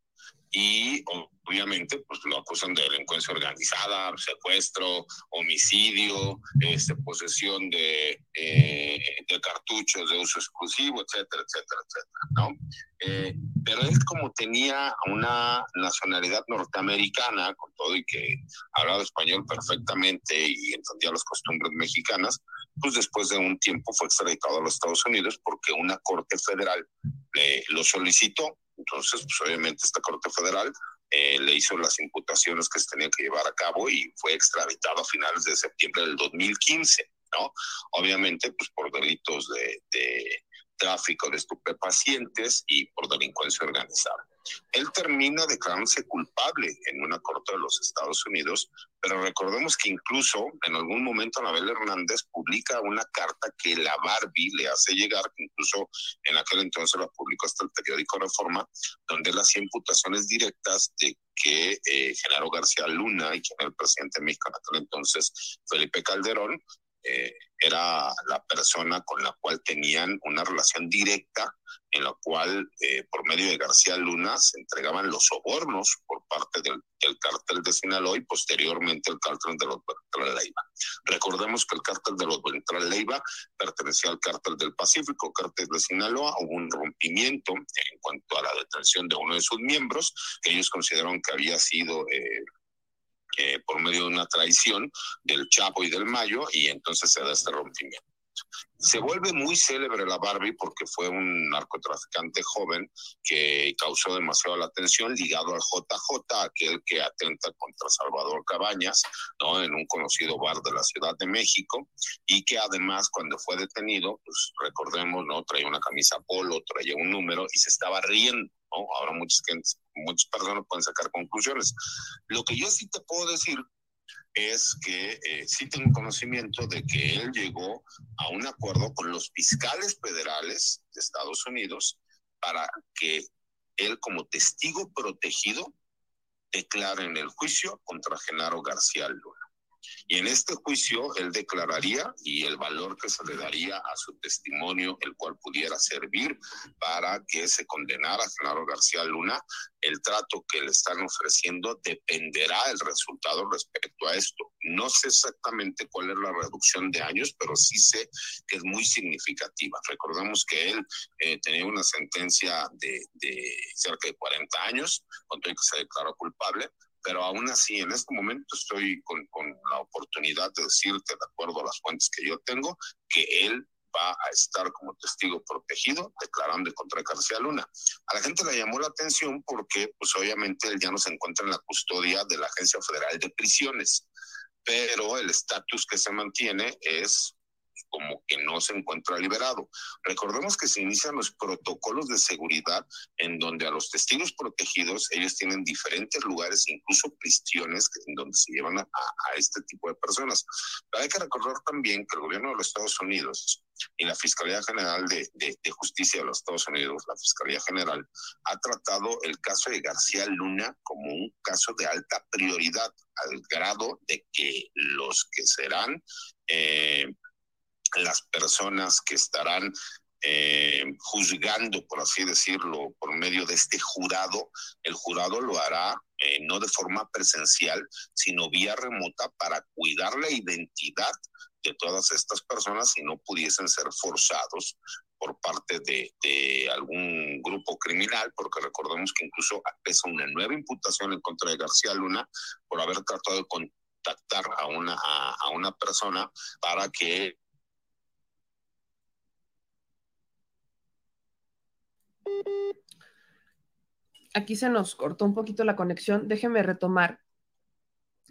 y obviamente pues lo acusan de delincuencia organizada, secuestro, homicidio, este, posesión de, eh, de cartuchos de uso exclusivo, etcétera, etcétera, etcétera, ¿no? Eh, pero él como tenía una nacionalidad norteamericana, con todo y que hablaba español perfectamente y entendía las costumbres mexicanas, pues después de un tiempo fue extraditado a los Estados Unidos porque una corte federal le, lo solicitó entonces, pues obviamente esta Corte Federal eh, le hizo las imputaciones que se tenían que llevar a cabo y fue extraditado a finales de septiembre del 2015, ¿no? Obviamente, pues por delitos de, de tráfico de estupefacientes y por delincuencia organizada. Él termina declarándose culpable en una corte de los Estados Unidos, pero recordemos que incluso en algún momento Anabel Hernández publica una carta que la Barbie le hace llegar, incluso en aquel entonces la publicó hasta el periódico Reforma, donde hacía imputaciones directas de que eh, Genaro García Luna y quien era el presidente de México en aquel entonces, Felipe Calderón, eh, era la persona con la cual tenían una relación directa en la cual eh, por medio de García Luna se entregaban los sobornos por parte del, del cártel de Sinaloa y posteriormente el cártel de los Beltrán Leiva. Recordemos que el cártel de los Beltrán Leiva pertenecía al cártel del Pacífico, cártel de Sinaloa, hubo un rompimiento en cuanto a la detención de uno de sus miembros, que ellos consideraron que había sido eh, eh, por medio de una traición del Chapo y del Mayo, y entonces se da este rompimiento. Se vuelve muy célebre la Barbie porque fue un narcotraficante joven que causó demasiada la atención ligado al JJ, aquel que atenta contra Salvador Cabañas, ¿no? En un conocido bar de la Ciudad de México y que además cuando fue detenido, pues recordemos, ¿no? Traía una camisa polo, traía un número y se estaba riendo, ¿no? Ahora muchas, muchas personas pueden sacar conclusiones. Lo que yo sí te puedo decir es que eh, sí tengo conocimiento de que él llegó a un acuerdo con los fiscales federales de Estados Unidos para que él como testigo protegido declare en el juicio contra Genaro García Luna. Y en este juicio él declararía y el valor que se le daría a su testimonio, el cual pudiera servir para que se condenara a Genaro García Luna, el trato que le están ofreciendo dependerá el resultado respecto a esto. No sé exactamente cuál es la reducción de años, pero sí sé que es muy significativa. Recordemos que él eh, tenía una sentencia de, de cerca de 40 años, con todo que se declaró culpable, pero aún así en este momento estoy con, la oportunidad de decirte, de acuerdo a las fuentes que yo tengo, que él va a estar como testigo protegido declarando contra García Luna. A la gente le llamó la atención porque, pues obviamente, él ya no se encuentra en la custodia de la Agencia Federal de Prisiones, pero el estatus que se mantiene es como que no se encuentra liberado. Recordemos que se inician los protocolos de seguridad en donde a los testigos protegidos ellos tienen diferentes lugares, incluso prisiones en donde se llevan a, este tipo de personas. Pero hay que recordar también que el gobierno de los Estados Unidos y la Fiscalía General de, de, Justicia de los Estados Unidos, la Fiscalía General, ha tratado el caso de García Luna como un caso de alta prioridad, al grado de que los que serán eh, las personas que estarán eh, juzgando, por así decirlo, por medio de este jurado, el jurado lo hará eh, no de forma presencial, sino vía remota para cuidar la identidad de todas estas personas y no pudiesen ser forzados por parte de, algún grupo criminal, porque recordemos que incluso pesa una nueva imputación en contra de García Luna por haber tratado de contactar a una, a una persona para que Aquí se nos cortó un poquito la conexión. Déjeme retomar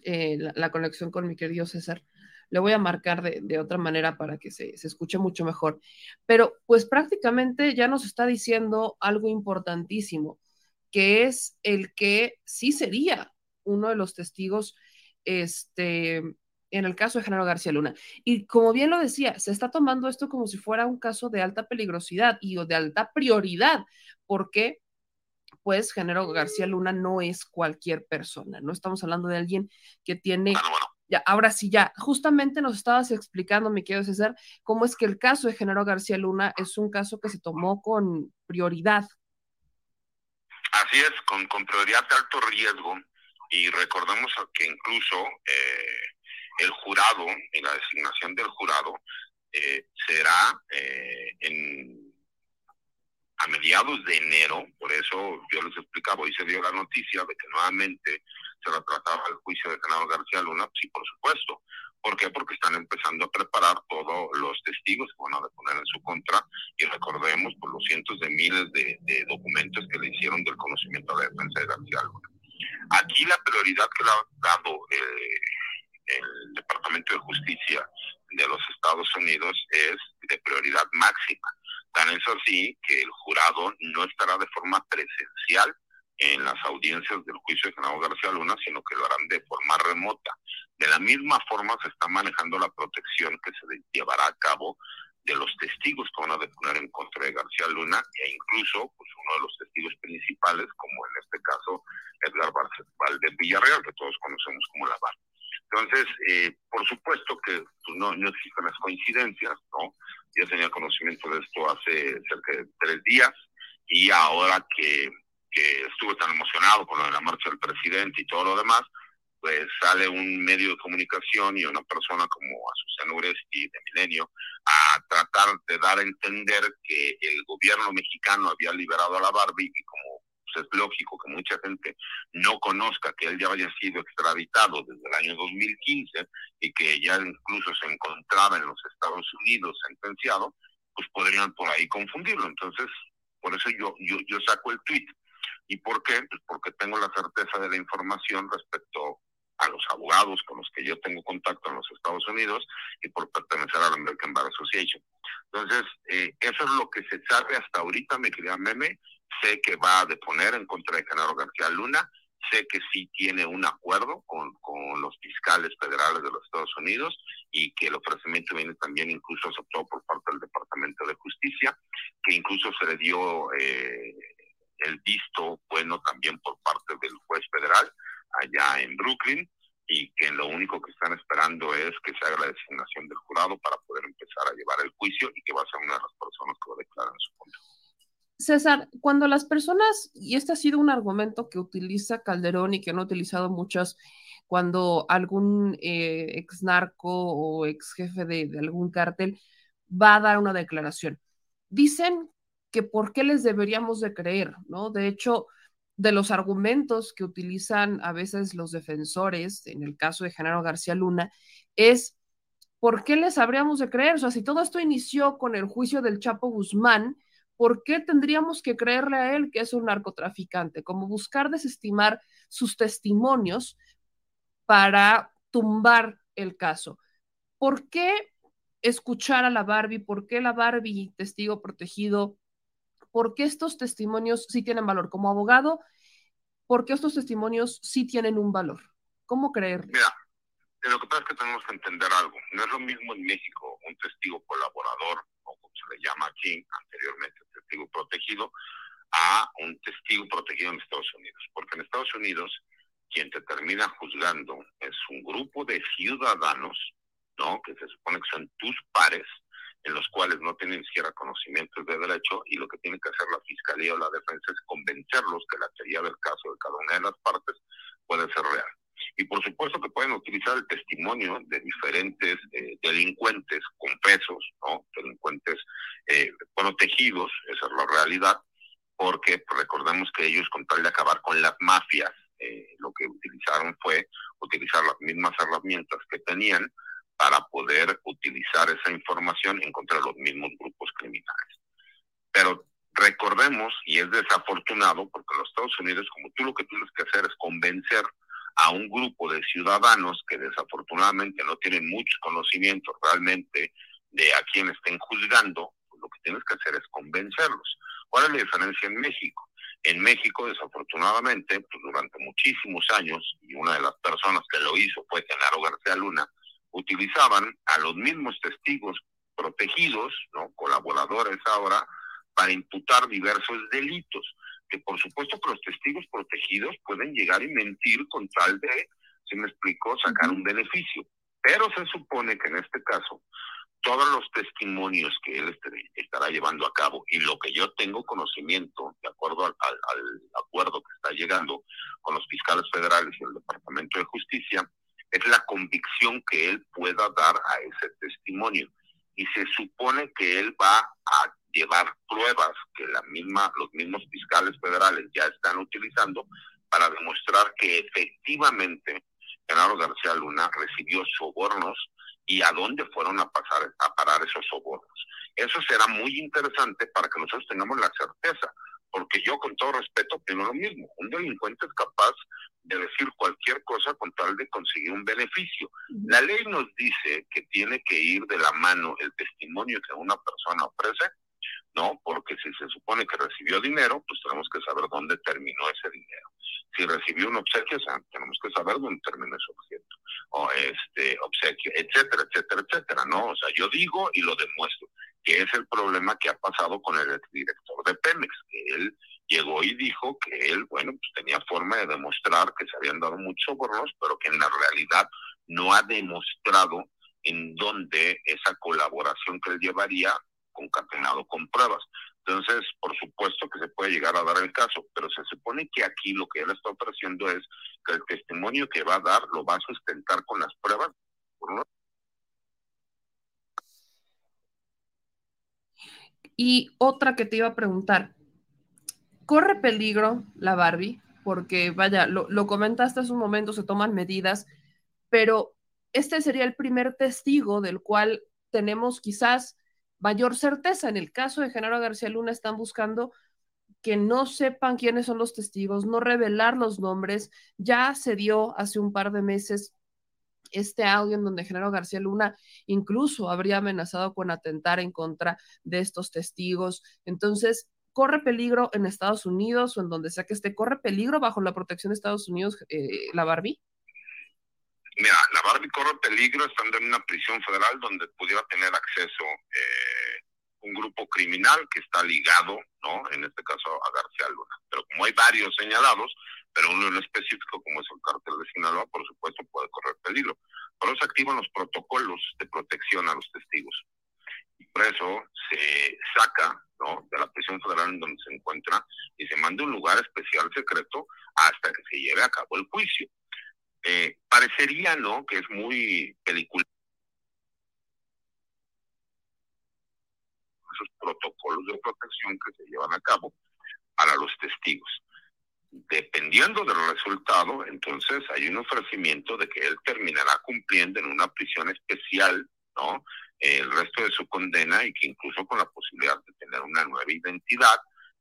eh, la, conexión con mi querido César. Le voy a marcar de, otra manera para que se, se, escuche mucho mejor. Pero pues prácticamente ya nos está diciendo algo importantísimo, que es el que sí sería uno de los testigos este, en el caso de Genaro García Luna. Y como bien lo decía, se está tomando esto como si fuera un caso de alta peligrosidad y de alta prioridad, porque pues Genaro García Luna no es cualquier persona, no estamos hablando de alguien que tiene... Ya, ahora sí, ya, justamente nos estabas explicando, mi querido César, cómo es que el caso de Genaro García Luna es un caso que se tomó con prioridad. Así es, con, con prioridad de alto riesgo. Y recordemos que incluso eh, el jurado, en la designación del jurado, eh, será eh, en, a mediados de enero, por eso yo les explicaba, hoy se dio la noticia de que nuevamente se retrataba el juicio de Genaro García Luna, sí, por supuesto. ¿Por qué? Porque están empezando a preparar todos los testigos que van a deponer en su contra y recordemos por los cientos de miles de, documentos que le hicieron del conocimiento a la defensa de García Luna. Aquí la prioridad que le ha dado eh, el Departamento de Justicia de los Estados Unidos es de prioridad máxima. Tan es así que el jurado no estará de forma presencial en las audiencias del juicio de Genaro García Luna, sino que lo harán de forma remota. De la misma forma se está manejando la protección que se llevará a cabo de los testigos que van a deponer en contra de García Luna e incluso pues uno de los testigos principales, como en este caso Edgar Valdez Villarreal, que todos conocemos como la VAR. Entonces, eh, por supuesto que pues, no, no existen las coincidencias, ¿no? Yo tenía conocimiento de esto hace cerca de tres días y ahora que, estuve tan emocionado con la marcha del presidente y todo lo demás, pues sale un medio de comunicación y una persona como Azucena Uresti de Milenio a tratar de dar a entender que el gobierno mexicano había liberado a la Barbie y como es lógico que mucha gente no conozca que él ya haya sido extraditado desde el año 2015 y que ya incluso se encontraba en los Estados Unidos sentenciado, pues podrían por ahí confundirlo. Entonces, por eso yo, yo, yo saco el tweet. ¿Y por qué? Pues porque tengo la certeza de la información respecto a los abogados con los que yo tengo contacto en los Estados Unidos y por pertenecer a la American Bar Association. Entonces, eh, eso es lo que se sabe hasta ahorita, me quería Meme, sé que va a deponer en contra de Genaro García Luna, sé que sí tiene un acuerdo con, con los fiscales federales Unidos y que el ofrecimiento viene también incluso aceptado por parte del Departamento de Justicia, que incluso se le dio eh, el visto bueno también por parte del juez federal allá en Brooklyn y que lo único que están esperando es que se haga la designación del jurado para poder empezar a llevar el juicio y que va a ser una de las personas que lo declaran en su contra. César, cuando las personas, y este ha sido un argumento que utiliza Calderón y que han utilizado muchos, cuando algún eh, ex narco o ex jefe de, de algún cártel va a dar una declaración, dicen que por qué les deberíamos de creer, ¿no? De hecho, de los argumentos que utilizan a veces los defensores, en el caso de Genaro García Luna, es ¿por qué les habríamos de creer? O sea, si todo esto inició con el juicio del Chapo Guzmán, ¿por qué tendríamos que creerle a él que es un narcotraficante? Como buscar desestimar sus testimonios para tumbar el caso. ¿Por qué escuchar a la Barbie? ¿Por qué la Barbie, testigo protegido, por qué estos testimonios sí tienen valor como abogado, por qué estos testimonios sí tienen un valor. ¿Cómo creer? Mira, lo que pasa es que tenemos que entender algo. No es lo mismo en México un testigo colaborador, se le llama aquí anteriormente, testigo protegido, a un testigo protegido en Estados Unidos. Porque en Estados Unidos, quien te termina juzgando es un grupo de ciudadanos, ¿no? Que se supone que son tus pares, en los cuales no tienen siquiera conocimientos de derecho y lo que tiene que hacer la fiscalía o la defensa es convencerlos que la teoría del caso de cada una de las partes puede ser real. Y por supuesto que pueden utilizar el testimonio de diferentes eh, delincuentes confesos, ¿no? delincuentes eh, protegidos, esa es la realidad, porque recordemos que ellos con tal de acabar con las mafias, eh, lo que utilizaron fue utilizar las mismas herramientas que tenían para poder utilizar esa información en contra de los mismos grupos criminales. Pero recordemos, y es desafortunado, porque los Estados Unidos, como tú lo que tienes que hacer es convencer a un grupo de ciudadanos que desafortunadamente no tienen muchos conocimientos realmente de a quién estén juzgando, pues lo que tienes que hacer es convencerlos. ¿Cuál es la diferencia en México? En México, desafortunadamente, pues durante muchísimos años, y una de las personas que lo hizo fue Genaro García Luna, utilizaban a los mismos testigos protegidos, ¿no? colaboradores ahora, para imputar diversos delitos, que por supuesto que los testigos protegidos pueden llegar y mentir con tal de, se me explicó, sacar un beneficio. Pero se supone que en este caso, todos los testimonios que él estará llevando a cabo y lo que yo tengo conocimiento, de acuerdo al, al acuerdo que está llegando con los fiscales federales y el Departamento de Justicia, es la convicción que él pueda dar a ese testimonio. Y se supone que él va a llevar pruebas que la misma, los mismos fiscales federales ya están utilizando para demostrar que efectivamente Genaro García Luna recibió sobornos y a dónde fueron a pasar a parar esos sobornos. Eso será muy interesante para que nosotros tengamos la certeza, porque yo con todo respeto opino lo mismo. Un delincuente es capaz de decir cualquier cosa con tal de conseguir un beneficio. La ley nos dice que tiene que ir de la mano el testimonio que una persona ofrece, ¿no? Porque si se supone que recibió dinero, pues tenemos que saber dónde terminó ese dinero. Si recibió un obsequio, tenemos que saber dónde terminó ese objeto, o este obsequio, etcétera, etcétera, etcétera, ¿no? O sea, yo digo y lo demuestro, que es el problema que ha pasado con el director de Pemex, que él llegó y dijo que él, bueno, pues tenía forma de demostrar que se habían dado muchos sobornos, pero que en la realidad no ha demostrado en dónde esa colaboración que él llevaría concatenado con pruebas. Entonces, por supuesto que se puede llegar a dar el caso, pero se supone que aquí lo que él está ofreciendo es que el testimonio que va a dar lo va a sustentar con las pruebas. Y otra que te iba a preguntar, corre peligro la Barbie, porque vaya, lo, lo comentaste hace un momento, se toman medidas, pero este sería el primer testigo del cual tenemos quizás mayor certeza. En el caso de Genaro García Luna están buscando que no sepan quiénes son los testigos, no revelar los nombres. Ya se dio hace un par de meses este audio en donde Genaro García Luna incluso habría amenazado con atentar en contra de estos testigos. Entonces, corre peligro en Estados Unidos o en donde sea que esté, corre peligro bajo la protección de Estados Unidos eh, la Barbie? Mira, la Barbie corre peligro estando en una prisión federal donde pudiera tener acceso eh, un grupo criminal que está ligado, ¿no? En este caso a García Luna. Pero como hay varios señalados, pero uno en específico, como es el cártel de Sinaloa, por supuesto puede correr peligro. Por eso se activan los protocolos de protección a los testigos. Y por eso se saca ¿no? de la prisión federal en donde se encuentra y se manda a un lugar especial secreto hasta que se lleve a cabo el juicio. Eh, parecería, ¿no?, que es muy película. Esos protocolos de protección que se llevan a cabo para los testigos. Dependiendo del resultado, entonces hay un ofrecimiento de que él terminará cumpliendo en una prisión especial, ¿no? El resto de su condena y que incluso con la posibilidad de tener una nueva identidad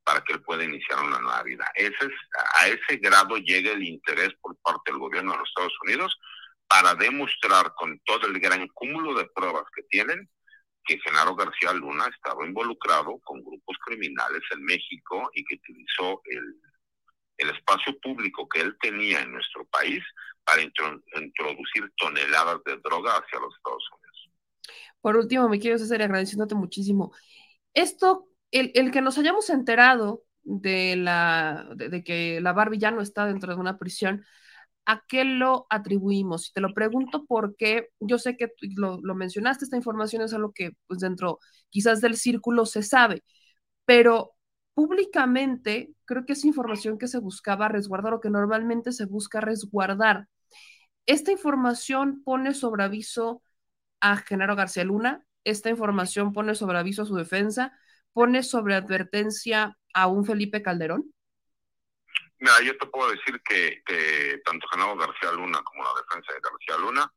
para que él pueda iniciar una nueva vida. Ese es, a ese grado llega el interés por parte del gobierno de los Estados Unidos para demostrar con todo el gran cúmulo de pruebas que tienen que Genaro García Luna estaba involucrado con grupos criminales en México y que utilizó el el espacio público que él tenía en nuestro país para introducir toneladas de droga hacia los Estados Unidos. Por último, me quiero hacer agradeciéndote muchísimo. Esto, el, el que nos hayamos enterado de, la, de, que la Barbie ya no está dentro de una prisión, ¿a qué lo atribuimos? Y te lo pregunto porque yo sé que lo, lo, mencionaste, esta información es algo que pues dentro quizás del círculo se sabe, pero públicamente, creo que es información que se buscaba resguardar o que normalmente se busca resguardar. Esta información pone sobre aviso a Genaro García Luna, esta información pone sobre aviso a su defensa, pone sobre advertencia a un Felipe Calderón. Mira, yo te puedo decir que, que tanto Genaro García Luna como la defensa de García Luna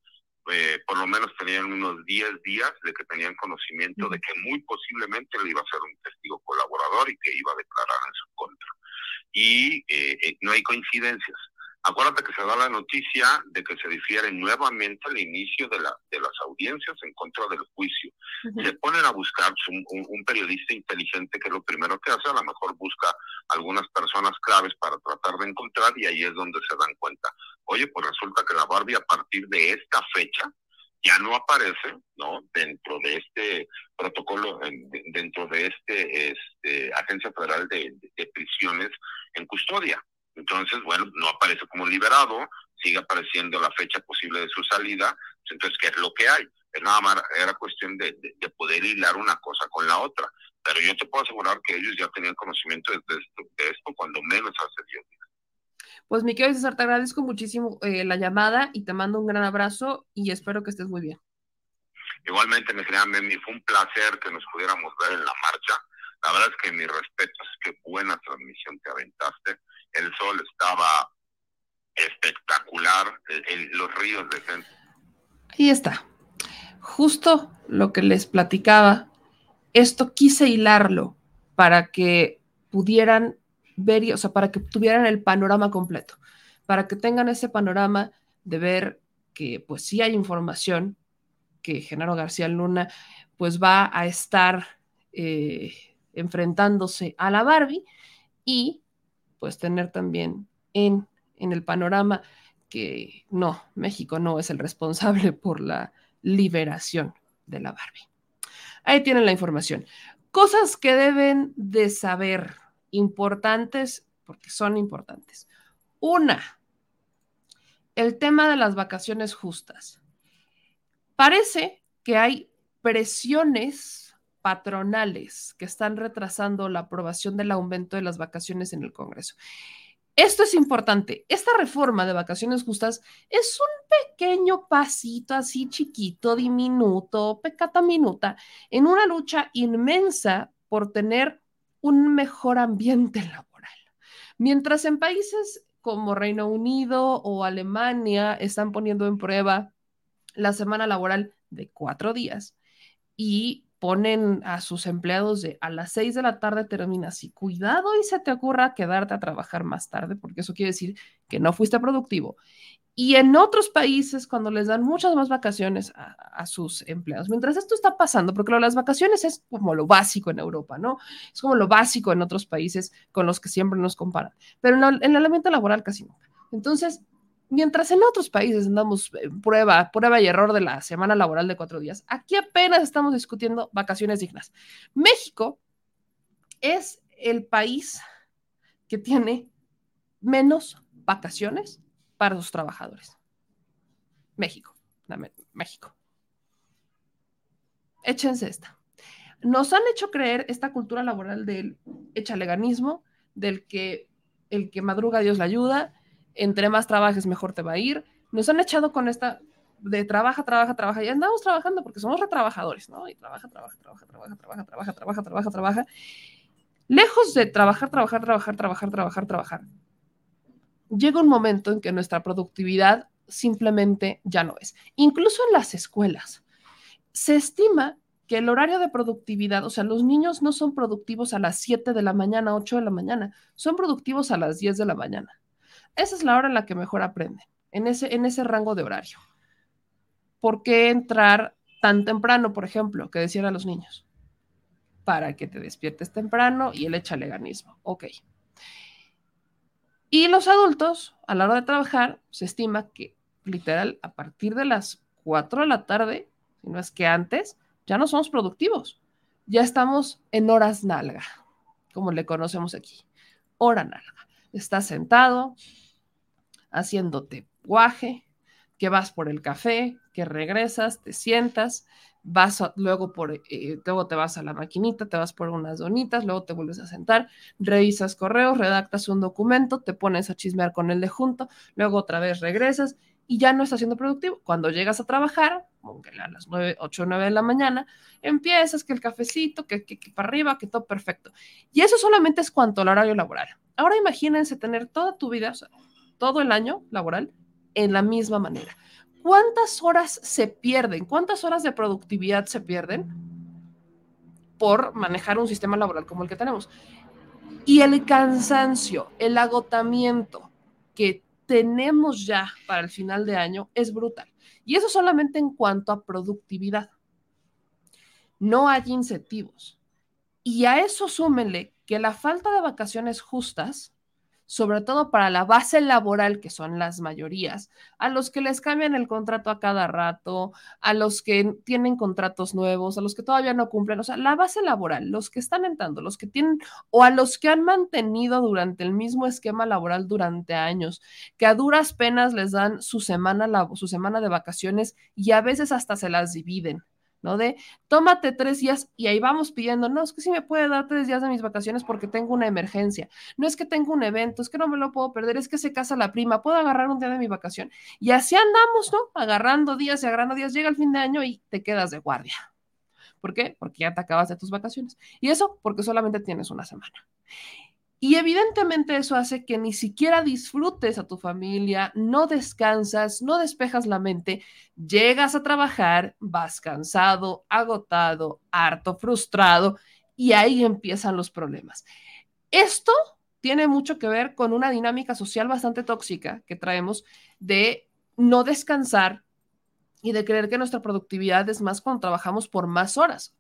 eh, por lo menos tenían unos 10 días de que tenían conocimiento de que muy posiblemente le iba a ser un testigo colaborador y que iba a declarar en su contra. Y eh, eh, no hay coincidencias. Acuérdate que se da la noticia de que se difiere nuevamente el inicio de, la, de las audiencias en contra del juicio. Se ponen a buscar un, un, periodista inteligente que lo primero que hace, a lo mejor busca algunas personas claves para tratar de encontrar y ahí es donde se dan cuenta. Oye, pues resulta que la Barbie a partir de esta fecha ya no aparece, ¿no? Dentro de este protocolo, dentro de este, este Agencia Federal de Prisiones en custodia. Entonces, bueno, no aparece como liberado, sigue apareciendo la fecha posible de su salida, entonces, ¿qué es lo que hay? Es nada más, era cuestión de, poder hilar una cosa con la otra. Pero yo te puedo asegurar que ellos ya tenían conocimiento de esto, de esto cuando menos hace 10 días. Pues mi querido César, te agradezco muchísimo eh, la llamada y te mando un gran abrazo y espero que estés muy bien. Igualmente, mi querida Memi, fue un placer que nos pudiéramos ver en la marcha. La verdad es que mi respeto es que buena transmisión te aventaste el sol estaba espectacular, los ríos de gente. Ahí está. Justo lo que les platicaba, esto quise hilarlo para que pudieran ver, o sea, para que tuvieran el panorama completo, para que tengan ese panorama de ver que pues sí hay información, que Genaro García Luna pues va a estar eh, enfrentándose a la Barbie y pues tener también en, en el panorama que no, México no es el responsable por la liberación de la Barbie. Ahí tienen la información. Cosas que deben de saber, importantes, porque son importantes. Una, el tema de las vacaciones justas. Parece que hay presiones patronales que están retrasando la aprobación del aumento de las vacaciones en el Congreso. Esto es importante. Esta reforma de vacaciones justas es un pequeño pasito así chiquito, diminuto, pecata minuta, en una lucha inmensa por tener un mejor ambiente <laughs> laboral. Mientras en países como Reino Unido o Alemania están poniendo en prueba la semana laboral de cuatro días y ponen a sus empleados de a las 6 de la tarde terminas y cuidado y se te ocurra quedarte a trabajar más tarde, porque eso quiere decir que no fuiste productivo. Y en otros países, cuando les dan muchas más vacaciones a, sus empleados, mientras esto está pasando, porque las vacaciones es como lo básico en Europa, ¿no? Es como lo básico en otros países con los que siempre nos comparan, pero en, el ambiente laboral casi nunca. Entonces, Mientras en otros países andamos prueba, prueba y error de la semana laboral de cuatro días, aquí apenas estamos discutiendo vacaciones dignas. México es el país que tiene menos vacaciones para sus trabajadores. México, México. Échense esta. Nos han hecho creer esta cultura laboral del echaleganismo, del que el que madruga Dios la ayuda, entre más trabajes mejor te va a ir. Nos han echado con esta de trabaja, trabaja, trabaja, y andamos trabajando porque somos retrabajadores, ¿no? Y trabaja, trabaja, trabaja, trabaja, trabaja, trabaja, trabaja, trabaja, trabaja. Lejos de trabajar, trabajar, trabajar, trabajar, trabajar, trabajar, llega un momento en que nuestra productividad simplemente ya no es. Incluso en las escuelas, se estima que el horario de productividad, o sea, los niños no son productivos a las 7 de la mañana, 8 de la mañana, son productivos a las 10 de la mañana. Esa es la hora en la que mejor aprenden, en ese, en ese rango de horario. ¿Por qué entrar tan temprano, por ejemplo, que decían a los niños? Para que te despiertes temprano y el echaleganismo. Ok. Y los adultos, a la hora de trabajar, se estima que literal a partir de las 4 de la tarde, si no es que antes, ya no somos productivos. Ya estamos en horas nalga, como le conocemos aquí. Hora nalga. Estás sentado, haciéndote guaje, que vas por el café, que regresas, te sientas, vas luego por, eh, luego te vas a la maquinita, te vas por unas donitas, luego te vuelves a sentar, revisas correos, redactas un documento, te pones a chismear con el de junto, luego otra vez regresas y ya no estás siendo productivo. Cuando llegas a trabajar, a las 9, 8 o 9 de la mañana, empiezas que el cafecito, que, que, para arriba, que todo perfecto. Y eso solamente es cuanto al horario laboral. Ahora imagínense tener toda tu vida, todo el año laboral, en la misma manera. ¿Cuántas horas se pierden? ¿Cuántas horas de productividad se pierden por manejar un sistema laboral como el que tenemos? Y el cansancio, el agotamiento que tenemos ya para el final de año es brutal. Y eso solamente en cuanto a productividad. No hay incentivos. Y a eso súmenle que la falta de vacaciones justas sobre todo para la base laboral, que son las mayorías, a los que les cambian el contrato a cada rato, a los que tienen contratos nuevos, a los que todavía no cumplen, o sea, la base laboral, los que están entrando, los que tienen, o a los que han mantenido durante el mismo esquema laboral durante años, que a duras penas les dan su semana, su semana de vacaciones y a veces hasta se las dividen. ¿No? De tómate tres días y ahí vamos pidiendo, no, es que sí me puede dar tres días de mis vacaciones porque tengo una emergencia, no es que tengo un evento, es que no me lo puedo perder, es que se casa la prima, puedo agarrar un día de mi vacación. Y así andamos, ¿no? Agarrando días y agarrando días, llega el fin de año y te quedas de guardia. ¿Por qué? Porque ya te acabas de tus vacaciones. Y eso porque solamente tienes una semana. Y evidentemente eso hace que ni siquiera disfrutes a tu familia, no descansas, no despejas la mente, llegas a trabajar, vas cansado, agotado, harto, frustrado, y ahí empiezan los problemas. Esto tiene mucho que ver con una dinámica social bastante tóxica que traemos de no descansar y de creer que nuestra productividad es más cuando trabajamos por más horas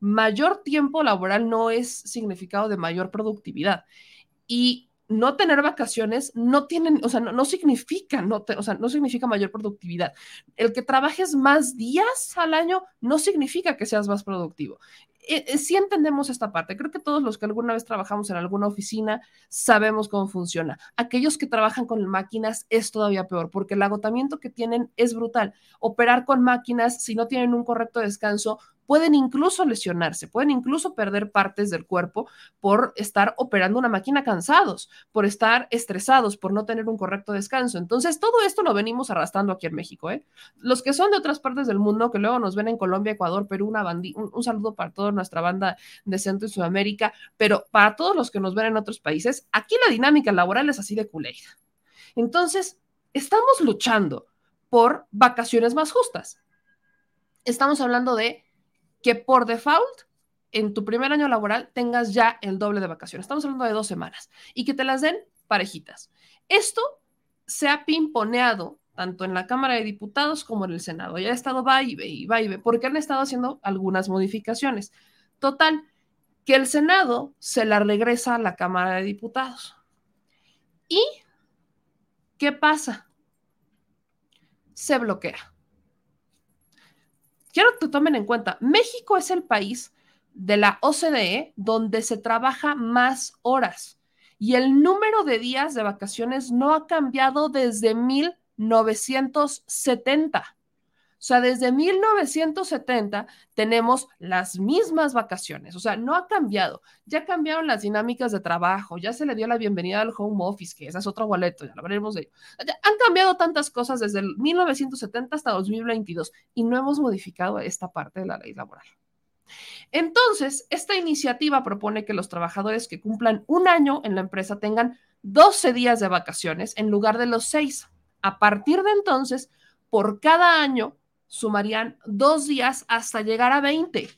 mayor tiempo laboral no es significado de mayor productividad. Y no tener vacaciones no tienen, o sea, no, significa, no o sea, no significa mayor productividad. El que trabajes más días al año no significa que seas más productivo. Eh, eh, sí entendemos esta parte. Creo que todos los que alguna vez trabajamos en alguna oficina sabemos cómo funciona. Aquellos que trabajan con máquinas es todavía peor porque el agotamiento que tienen es brutal. Operar con máquinas, si no tienen un correcto descanso, pueden incluso lesionarse, pueden incluso perder partes del cuerpo por estar operando una máquina cansados, por estar estresados, por no tener un correcto descanso. Entonces, todo esto lo venimos arrastrando aquí en México. ¿eh? Los que son de otras partes del mundo, que luego nos ven en Colombia, Ecuador, Perú, una un, saludo para toda nuestra banda de Centro y Sudamérica, pero para todos los que nos ven en otros países, aquí la dinámica laboral es así de culeira. Entonces, estamos luchando por vacaciones más justas. Estamos hablando de que por default en tu primer año laboral tengas ya el doble de vacaciones. Estamos hablando de dos semanas y que te las den parejitas. Esto se ha pimponeado tanto en la Cámara de Diputados como en el Senado. Ya ha estado va y ve y va y ve, porque han estado haciendo algunas modificaciones. Total, que el Senado se la regresa a la Cámara de Diputados. ¿Y qué pasa? se bloquea. Quiero que tomen en cuenta, México es el país de la OCDE donde se trabaja más horas y el número de días de vacaciones no ha cambiado desde 1970. O sea, desde 1970 tenemos las mismas vacaciones, o sea, no ha cambiado. Ya cambiaron las dinámicas de trabajo, ya se le dio la bienvenida al home office, que ese es otro boleto, ya lo veremos de ello. han cambiado tantas cosas desde el 1970 hasta 2022 y no hemos modificado esta parte de la ley laboral. Entonces, esta iniciativa propone que los trabajadores que cumplan un año en la empresa tengan 12 días de vacaciones en lugar de los 6. A partir de entonces, por cada año, sumarían dos días hasta llegar a 20.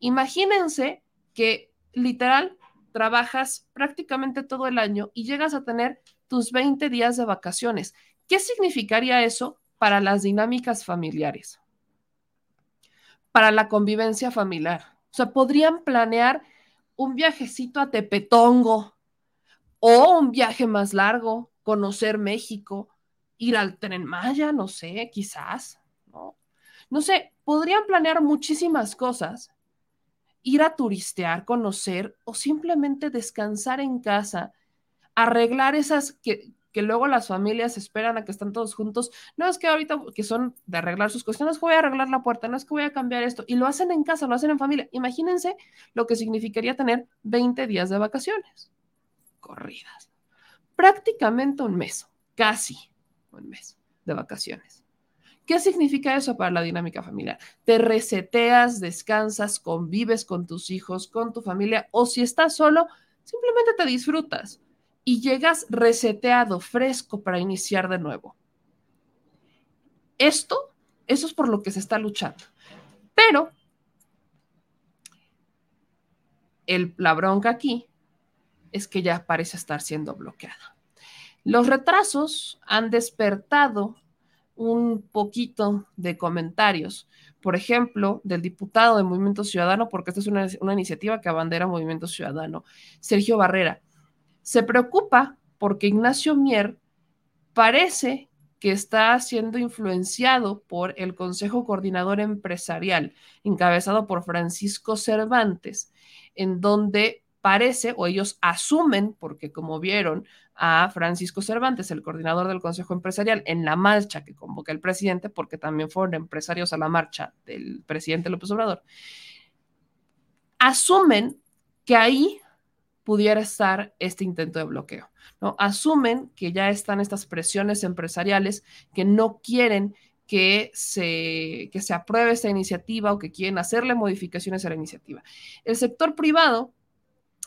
Imagínense que literal trabajas prácticamente todo el año y llegas a tener tus 20 días de vacaciones. ¿Qué significaría eso para las dinámicas familiares? Para la convivencia familiar. O sea, podrían planear un viajecito a Tepetongo o un viaje más largo, conocer México, ir al tren Maya, no sé, quizás, ¿no? No sé, podrían planear muchísimas cosas, ir a turistear, conocer o simplemente descansar en casa, arreglar esas que, que luego las familias esperan a que están todos juntos. No es que ahorita que son de arreglar sus cosas, no es que voy a arreglar la puerta, no es que voy a cambiar esto, y lo hacen en casa, lo hacen en familia. Imagínense lo que significaría tener 20 días de vacaciones corridas. Prácticamente un mes, casi un mes de vacaciones. ¿Qué significa eso para la dinámica familiar? Te reseteas, descansas, convives con tus hijos, con tu familia, o si estás solo, simplemente te disfrutas y llegas reseteado, fresco para iniciar de nuevo. Esto, eso es por lo que se está luchando. Pero el, la bronca aquí es que ya parece estar siendo bloqueada. Los retrasos han despertado un poquito de comentarios, por ejemplo, del diputado de Movimiento Ciudadano, porque esta es una, una iniciativa que abandera Movimiento Ciudadano, Sergio Barrera. Se preocupa porque Ignacio Mier parece que está siendo influenciado por el Consejo Coordinador Empresarial, encabezado por Francisco Cervantes, en donde parece, o ellos asumen, porque como vieron a Francisco Cervantes, el coordinador del Consejo Empresarial, en la marcha que convoca el presidente, porque también fueron empresarios a la marcha del presidente López Obrador, asumen que ahí pudiera estar este intento de bloqueo. ¿no? Asumen que ya están estas presiones empresariales que no quieren que se, que se apruebe esta iniciativa o que quieren hacerle modificaciones a la iniciativa. El sector privado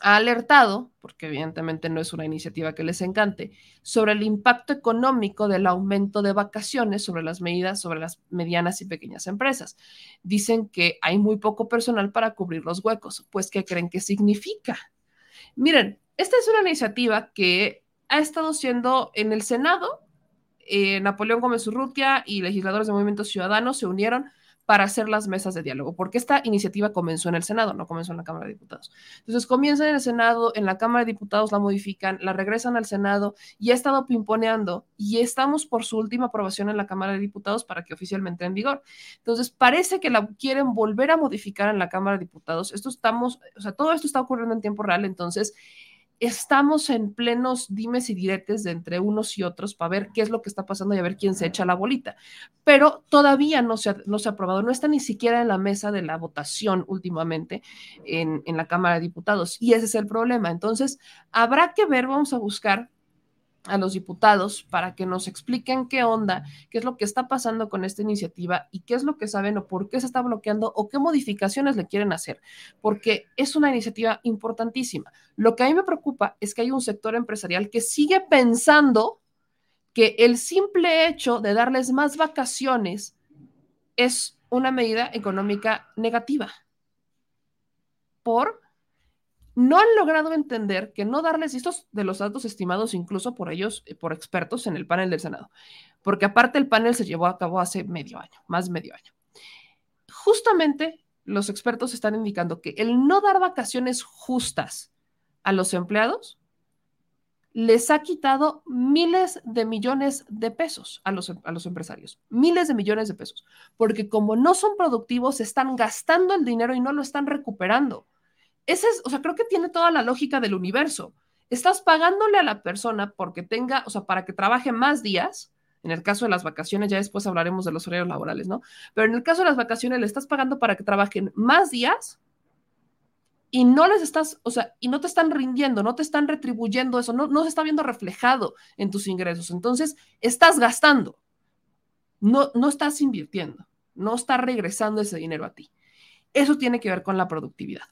ha alertado, porque evidentemente no es una iniciativa que les encante, sobre el impacto económico del aumento de vacaciones sobre las medidas sobre las medianas y pequeñas empresas. Dicen que hay muy poco personal para cubrir los huecos. Pues, ¿qué creen que significa? Miren, esta es una iniciativa que ha estado siendo en el Senado. Eh, Napoleón Gómez Urrutia y legisladores de Movimiento Ciudadano se unieron para hacer las mesas de diálogo, porque esta iniciativa comenzó en el Senado, no comenzó en la Cámara de Diputados. Entonces comienza en el Senado, en la Cámara de Diputados la modifican, la regresan al Senado y ha estado pimponeando y estamos por su última aprobación en la Cámara de Diputados para que oficialmente en vigor. Entonces parece que la quieren volver a modificar en la Cámara de Diputados. Esto estamos, o sea, todo esto está ocurriendo en tiempo real, entonces estamos en plenos dimes y diretes de entre unos y otros para ver qué es lo que está pasando y a ver quién se echa la bolita. Pero todavía no se ha, aprobado, no está ni siquiera en la mesa de la votación últimamente en, en la Cámara de Diputados. Y ese es el problema. Entonces, habrá que ver, vamos a buscar a los diputados para que nos expliquen qué onda, qué es lo que está pasando con esta iniciativa y qué es lo que saben o por qué se está bloqueando o qué modificaciones le quieren hacer, porque es una iniciativa importantísima. Lo que a mí me preocupa es que hay un sector empresarial que sigue pensando que el simple hecho de darles más vacaciones es una medida económica negativa. ¿Por? No han logrado entender que no darles estos de los datos estimados incluso por ellos, eh, por expertos en el panel del Senado, porque aparte el panel se llevó a cabo hace medio año, más medio año. Justamente los expertos están indicando que el no dar vacaciones justas a los empleados les ha quitado miles de millones de pesos a los, a los empresarios, miles de millones de pesos, porque como no son productivos, están gastando el dinero y no lo están recuperando. Ese es, o sea, creo que tiene toda la lógica del universo. Estás pagándole a la persona porque tenga, o sea, para que trabaje más días. En el caso de las vacaciones, ya después hablaremos de los horarios laborales, ¿no? Pero en el caso de las vacaciones, le estás pagando para que trabajen más días y no les estás, o sea, y no te están rindiendo, no te están retribuyendo eso, no, no se está viendo reflejado en tus ingresos. Entonces, estás gastando, no, no estás invirtiendo, no está regresando ese dinero a ti. Eso tiene que ver con la productividad.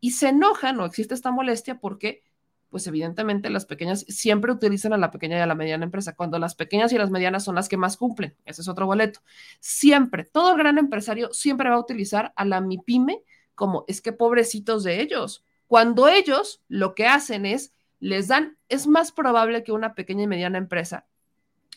Y se enoja, no existe esta molestia porque, pues evidentemente las pequeñas siempre utilizan a la pequeña y a la mediana empresa, cuando las pequeñas y las medianas son las que más cumplen. Ese es otro boleto. Siempre, todo gran empresario siempre va a utilizar a la MIPYME como es que pobrecitos de ellos. Cuando ellos lo que hacen es, les dan, es más probable que una pequeña y mediana empresa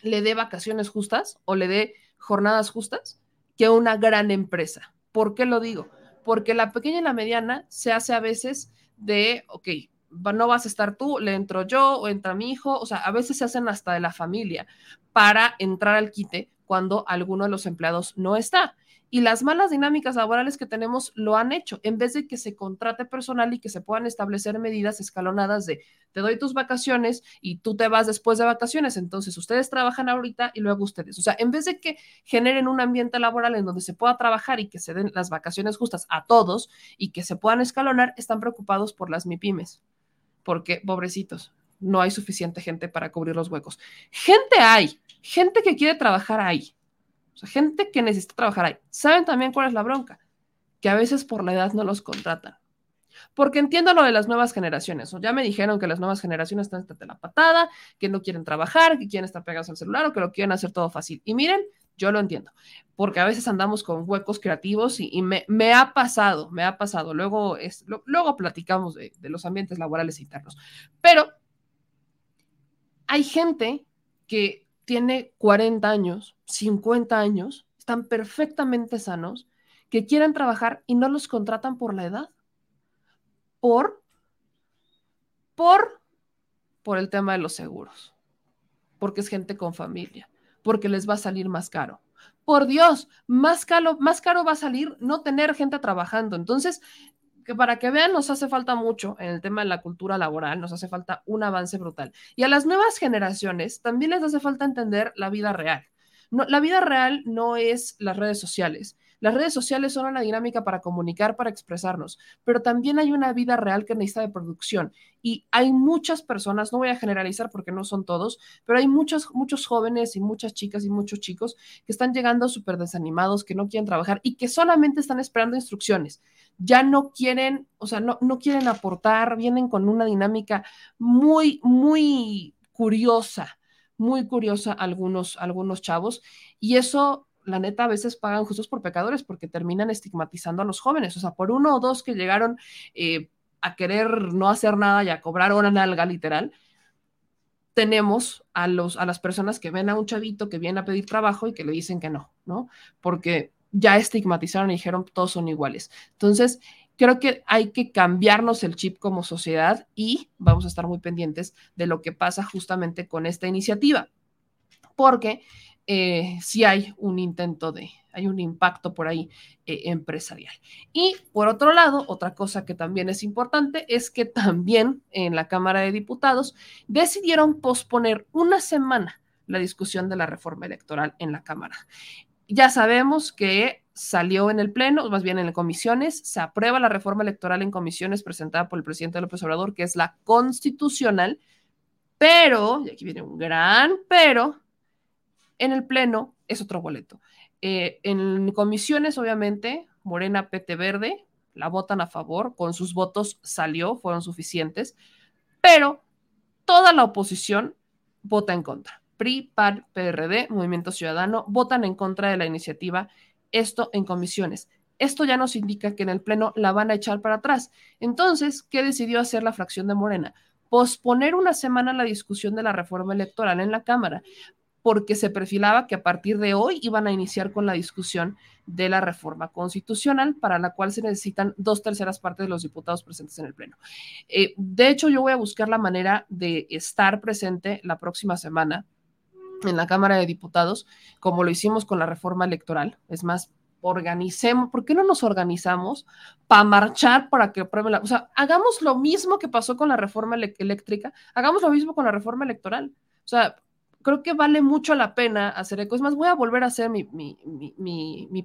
le dé vacaciones justas o le dé jornadas justas que una gran empresa. ¿Por qué lo digo? Porque la pequeña y la mediana se hace a veces de, ok, no vas a estar tú, le entro yo o entra mi hijo, o sea, a veces se hacen hasta de la familia para entrar al quite cuando alguno de los empleados no está. Y las malas dinámicas laborales que tenemos lo han hecho, en vez de que se contrate personal y que se puedan establecer medidas escalonadas de te doy tus vacaciones y tú te vas después de vacaciones, entonces ustedes trabajan ahorita y luego ustedes. O sea, en vez de que generen un ambiente laboral en donde se pueda trabajar y que se den las vacaciones justas a todos y que se puedan escalonar, están preocupados por las MIPIMES, porque pobrecitos, no hay suficiente gente para cubrir los huecos. Gente hay, gente que quiere trabajar ahí o sea, gente que necesita trabajar ahí. ¿Saben también cuál es la bronca? Que a veces por la edad no los contratan. Porque entiendo lo de las nuevas generaciones. O ya me dijeron que las nuevas generaciones están de la patada, que no quieren trabajar, que quieren estar pegados al celular o que lo quieren hacer todo fácil. Y miren, yo lo entiendo, porque a veces andamos con huecos creativos y, me, ha pasado, me ha pasado. Luego, es, luego platicamos de, de los ambientes laborales internos. Pero hay gente que tiene 40 años, 50 años, están perfectamente sanos, que quieren trabajar y no los contratan por la edad. Por, por, por el tema de los seguros, porque es gente con familia, porque les va a salir más caro. Por Dios, más caro, más caro va a salir no tener gente trabajando. Entonces, que para que vean, nos hace falta mucho en el tema de la cultura laboral, nos hace falta un avance brutal. Y a las nuevas generaciones también les hace falta entender la vida real. No, la vida real no es las redes sociales. Las redes sociales son una dinámica para comunicar, para expresarnos, pero también hay una vida real que necesita de producción. Y hay muchas personas, no voy a generalizar porque no son todos, pero hay muchos, muchos jóvenes y muchas chicas y muchos chicos que están llegando súper desanimados, que no quieren trabajar y que solamente están esperando instrucciones ya no quieren, o sea, no, no quieren aportar, vienen con una dinámica muy, muy curiosa, muy curiosa algunos, algunos chavos, y eso, la neta, a veces pagan justos por pecadores porque terminan estigmatizando a los jóvenes, o sea, por uno o dos que llegaron eh, a querer no hacer nada y a cobrar una nalga literal, tenemos a, los, a las personas que ven a un chavito que viene a pedir trabajo y que le dicen que no, ¿no? Porque ya estigmatizaron y dijeron todos son iguales. Entonces, creo que hay que cambiarnos el chip como sociedad y vamos a estar muy pendientes de lo que pasa justamente con esta iniciativa, porque eh, si hay un intento de, hay un impacto por ahí eh, empresarial. Y por otro lado, otra cosa que también es importante es que también en la Cámara de Diputados decidieron posponer una semana la discusión de la reforma electoral en la Cámara ya sabemos que salió en el Pleno, más bien en comisiones, se aprueba la reforma electoral en comisiones presentada por el presidente López Obrador, que es la constitucional, pero, y aquí viene un gran pero, en el Pleno es otro boleto. Eh, en comisiones, obviamente, Morena, PT Verde, la votan a favor, con sus votos salió, fueron suficientes, pero toda la oposición vota en contra. PRI, PAN, PRD, Movimiento Ciudadano, votan en contra de la iniciativa, esto en comisiones. Esto ya nos indica que en el Pleno la van a echar para atrás. Entonces, ¿qué decidió hacer la fracción de Morena? Posponer una semana la discusión de la reforma electoral en la Cámara porque se perfilaba que a partir de hoy iban a iniciar con la discusión de la reforma constitucional, para la cual se necesitan dos terceras partes de los diputados presentes en el Pleno. Eh, de hecho, yo voy a buscar la manera de estar presente la próxima semana en la Cámara de Diputados, como lo hicimos con la reforma electoral. Es más, organicemos, ¿por qué no nos organizamos para marchar para que aprueben la, o sea, hagamos lo mismo que pasó con la reforma eléctrica, hagamos lo mismo con la reforma electoral. O sea, creo que vale mucho la pena hacer eco. Es más, voy a volver a hacer mi,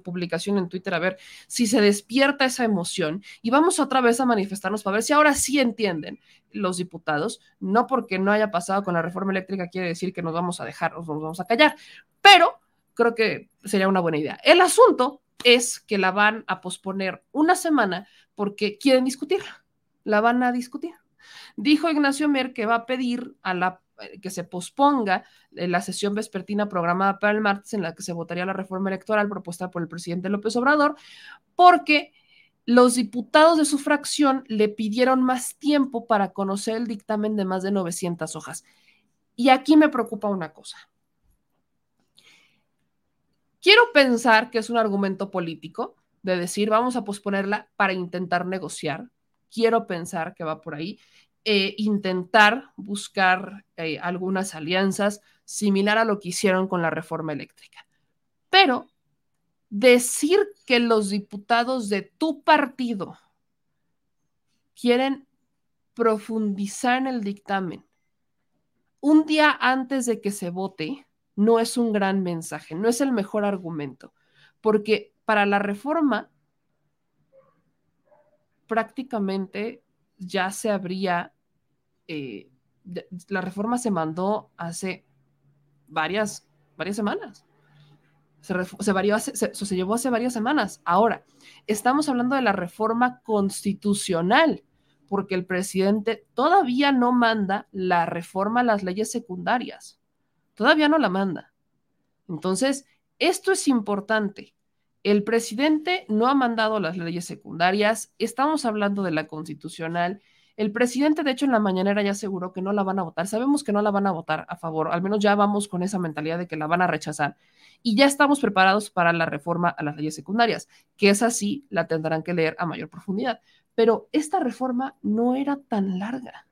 publicación en Twitter a ver si se despierta esa emoción y vamos otra vez a manifestarnos para ver si ahora sí entienden los diputados. No porque no haya pasado con la reforma eléctrica quiere decir que nos vamos a dejar, nos vamos a callar, pero creo que sería una buena idea. El asunto es que la van a posponer una semana porque quieren discutirla. La van a discutir. Dijo Ignacio Mer que va a pedir a la eh, que se posponga eh, la sesión vespertina programada para el martes en la que se votaría la reforma electoral propuesta por el presidente López Obrador, porque los diputados de su fracción le pidieron más tiempo para conocer el dictamen de más de 900 hojas. Y aquí me preocupa una cosa. Quiero pensar que es un argumento político de decir vamos a posponerla para intentar negociar. Quiero pensar que va por ahí. Eh, intentar buscar eh, algunas alianzas similar a lo que hicieron con la reforma eléctrica. Pero decir que los diputados de tu partido quieren profundizar en el dictamen un día antes de que se vote no es un gran mensaje, no es el mejor argumento, porque para la reforma prácticamente ya se habría, eh, la reforma se mandó hace varias, varias semanas. Se, se, se, llevó hace varias semanas. Ahora, estamos hablando de la reforma constitucional, porque el presidente todavía no manda la reforma a las leyes secundarias. Todavía no la manda. Entonces, esto es importante. El presidente no ha mandado las leyes secundarias, estamos hablando de la constitucional. El presidente, de hecho, en la mañanera ya aseguró que no la van a votar. Sabemos que no la van a votar a favor, al menos ya vamos con esa mentalidad de que la van a rechazar. Y ya estamos preparados para la reforma a las leyes secundarias, que es así, la tendrán que leer a mayor profundidad. Pero esta reforma no era tan larga.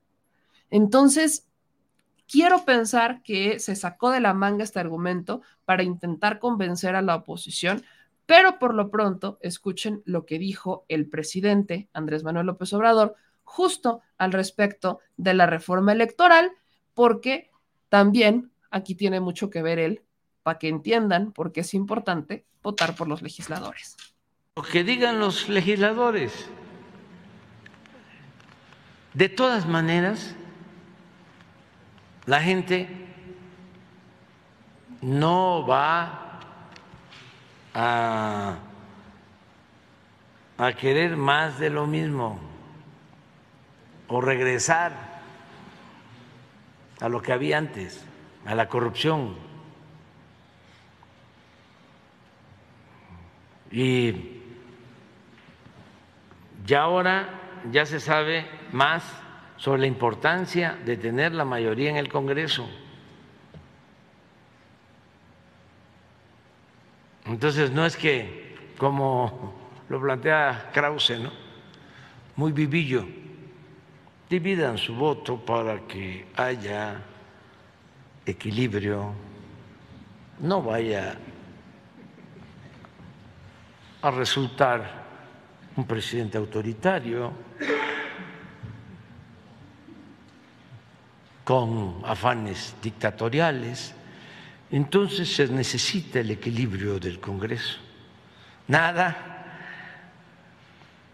Entonces, quiero pensar que se sacó de la manga este argumento para intentar convencer a la oposición pero por lo pronto, escuchen lo que dijo el presidente Andrés Manuel López Obrador justo al respecto de la reforma electoral, porque también aquí tiene mucho que ver él, para que entiendan por qué es importante votar por los legisladores. Lo que digan los legisladores. De todas maneras, la gente no va a, querer más de lo mismo o regresar a lo que había antes, a la corrupción. Y ya ahora ya se sabe más sobre la importancia de tener la mayoría en el Congreso. Entonces no es que, como lo plantea Krause, ¿no? muy vivillo, dividan su voto para que haya equilibrio, no vaya a resultar un presidente autoritario con afanes dictatoriales. Entonces se necesita el equilibrio del Congreso. Nada.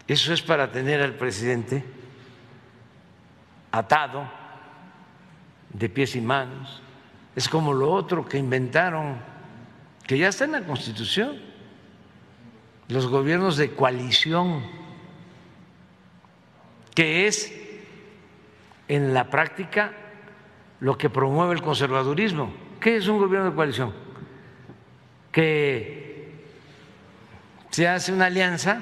Eso es para tener al presidente atado de pies y manos. Es como lo otro que inventaron, que ya está en la Constitución, los gobiernos de coalición, que es en la práctica lo que promueve el conservadurismo ¿Qué es un gobierno de coalición? Que se hace una alianza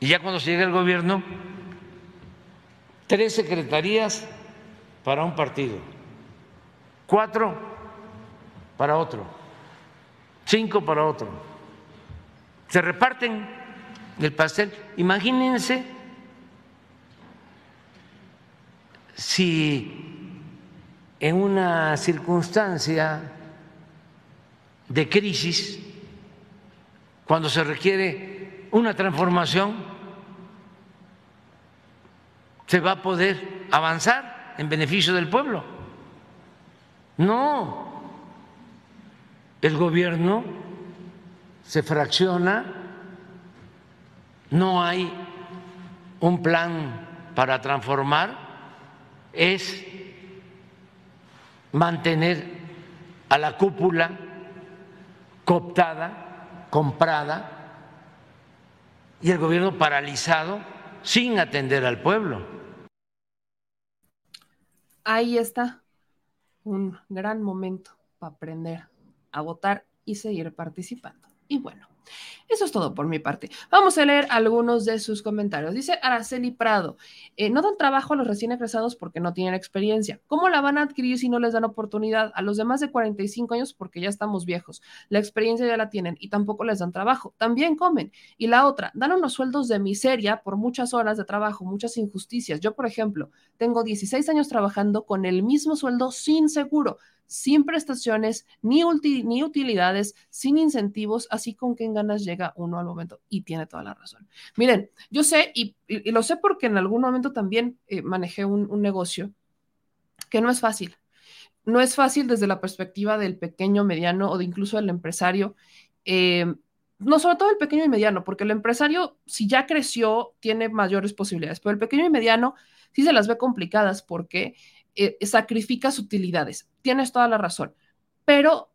y ya cuando se llega el gobierno, tres secretarías para un partido cuatro para otro, cinco para otro. Se reparten el pastel. Imagínense si en una circunstancia de crisis, cuando se requiere una transformación, se va a poder avanzar en beneficio del pueblo. No, el gobierno se fracciona, no hay un plan para transformar, es mantener a la cúpula cooptada, comprada, y el gobierno paralizado sin atender al pueblo. Ahí está un gran momento para aprender a votar y seguir participando. Y bueno, eso es todo por mi parte. Vamos a leer algunos de sus comentarios. Dice Araceli Prado, eh, no dan trabajo a los recién egresados porque no tienen experiencia. ¿Cómo la van a adquirir si no les dan oportunidad? A los demás de 45 años porque ya estamos viejos. La experiencia ya la tienen y tampoco les dan trabajo. También comen. Y la otra, dan unos sueldos de miseria por muchas horas de trabajo, muchas injusticias. Yo, por ejemplo, tengo 16 años trabajando con el mismo sueldo sin seguro sin prestaciones, ni, utilidades, sin incentivos, así con en ganas llega uno al momento. Y tiene toda la razón. Miren, yo sé, y, lo sé porque en algún momento también eh, manejé un, negocio que no es fácil. No es fácil desde la perspectiva del pequeño, mediano o de incluso del empresario. Eh, no, sobre todo el pequeño y mediano, porque el empresario, si ya creció, tiene mayores posibilidades, pero el pequeño y mediano sí se las ve complicadas porque eh, sacrificas utilidades. Tienes toda la razón. Pero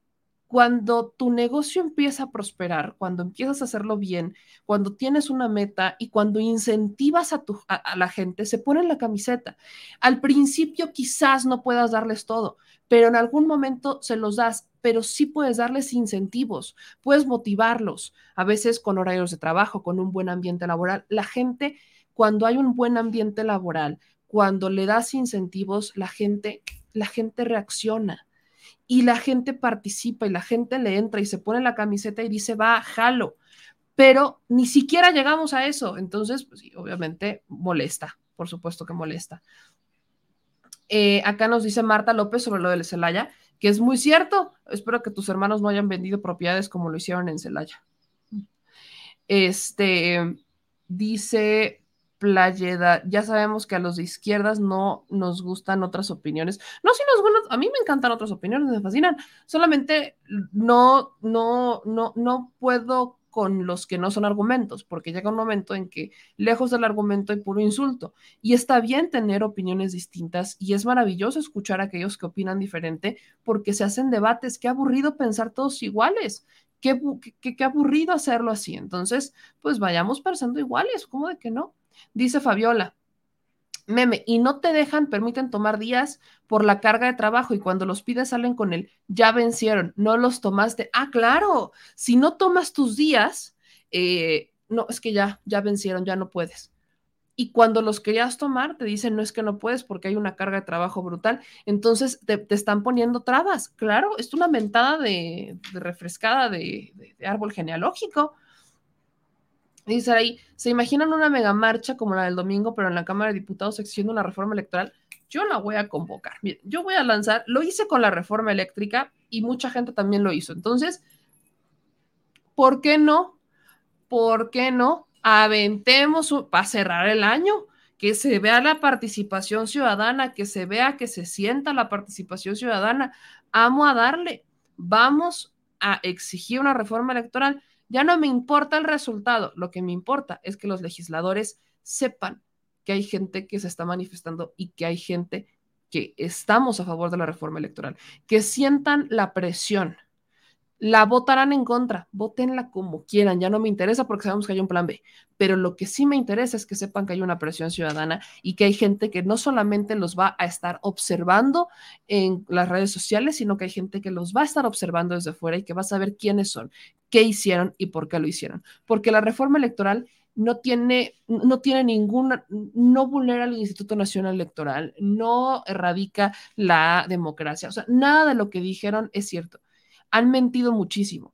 cuando tu negocio empieza a prosperar, cuando empiezas a hacerlo bien, cuando tienes una meta y cuando incentivas a, tu, a, la gente, se pone en la camiseta. Al principio quizás no puedas darles todo, pero en algún momento se los das, pero sí puedes darles incentivos, puedes motivarlos, a veces con horarios de trabajo, con un buen ambiente laboral. La gente, cuando hay un buen ambiente laboral, cuando le das incentivos, la gente, la gente reacciona y la gente participa y la gente le entra y se pone la camiseta y dice, va, jalo. Pero ni siquiera llegamos a eso. Entonces, pues, obviamente molesta, por supuesto que molesta. Eh, acá nos dice Marta López sobre lo del Celaya, que es muy cierto. Espero que tus hermanos no hayan vendido propiedades como lo hicieron en Celaya. Este dice Playeda, ya sabemos que a los de izquierdas no nos gustan otras opiniones. No, sí nos gustan, a mí me encantan otras opiniones, me fascinan. Solamente no, no, no, no puedo con los que no son argumentos, porque llega un momento en que lejos del argumento hay puro insulto. Y está bien tener opiniones distintas y es maravilloso escuchar a aquellos que opinan diferente porque se hacen debates. Qué aburrido pensar todos iguales. Qué, qué, qué aburrido hacerlo así. Entonces, pues vayamos pensando iguales, ¿cómo de que no? Dice Fabiola, meme, y no te dejan, permiten tomar días por la carga de trabajo y cuando los pides salen con el ya vencieron, no los tomaste. Ah, claro, si no tomas tus días, eh, no, es que ya, ya vencieron, ya no puedes. Y cuando los querías tomar, te dicen, no es que no puedes porque hay una carga de trabajo brutal. Entonces te, están poniendo trabas. Claro, es una mentada de, refrescada de árbol genealógico. Dice ahí, ¿se imaginan una mega marcha como la del domingo, pero en la Cámara de Diputados exigiendo una reforma electoral? Yo la voy a convocar. Miren, yo voy a lanzar, lo hice con la reforma eléctrica y mucha gente también lo hizo. Entonces, ¿por qué no? ¿Por qué no? Aventemos para cerrar el año, que se vea la participación ciudadana, que se vea, que se sienta la participación ciudadana. Amo a darle. Vamos a exigir una reforma electoral ya no me importa el resultado, lo que me importa es que los legisladores sepan que hay gente que se está manifestando y que hay gente que estamos a favor de la reforma electoral, que sientan la presión la votarán en contra, votenla como quieran, ya no me interesa porque sabemos que hay un plan B, pero lo que sí me interesa es que sepan que hay una presión ciudadana y que hay gente que no solamente los va a estar observando en las redes sociales, sino que hay gente que los va a estar observando desde fuera y que va a saber quiénes son, qué hicieron y por qué lo hicieron. Porque la reforma electoral no tiene, no tiene ninguna, no vulnera el Instituto Nacional Electoral, no erradica la democracia. O sea, nada de lo que dijeron es cierto. Han mentido muchísimo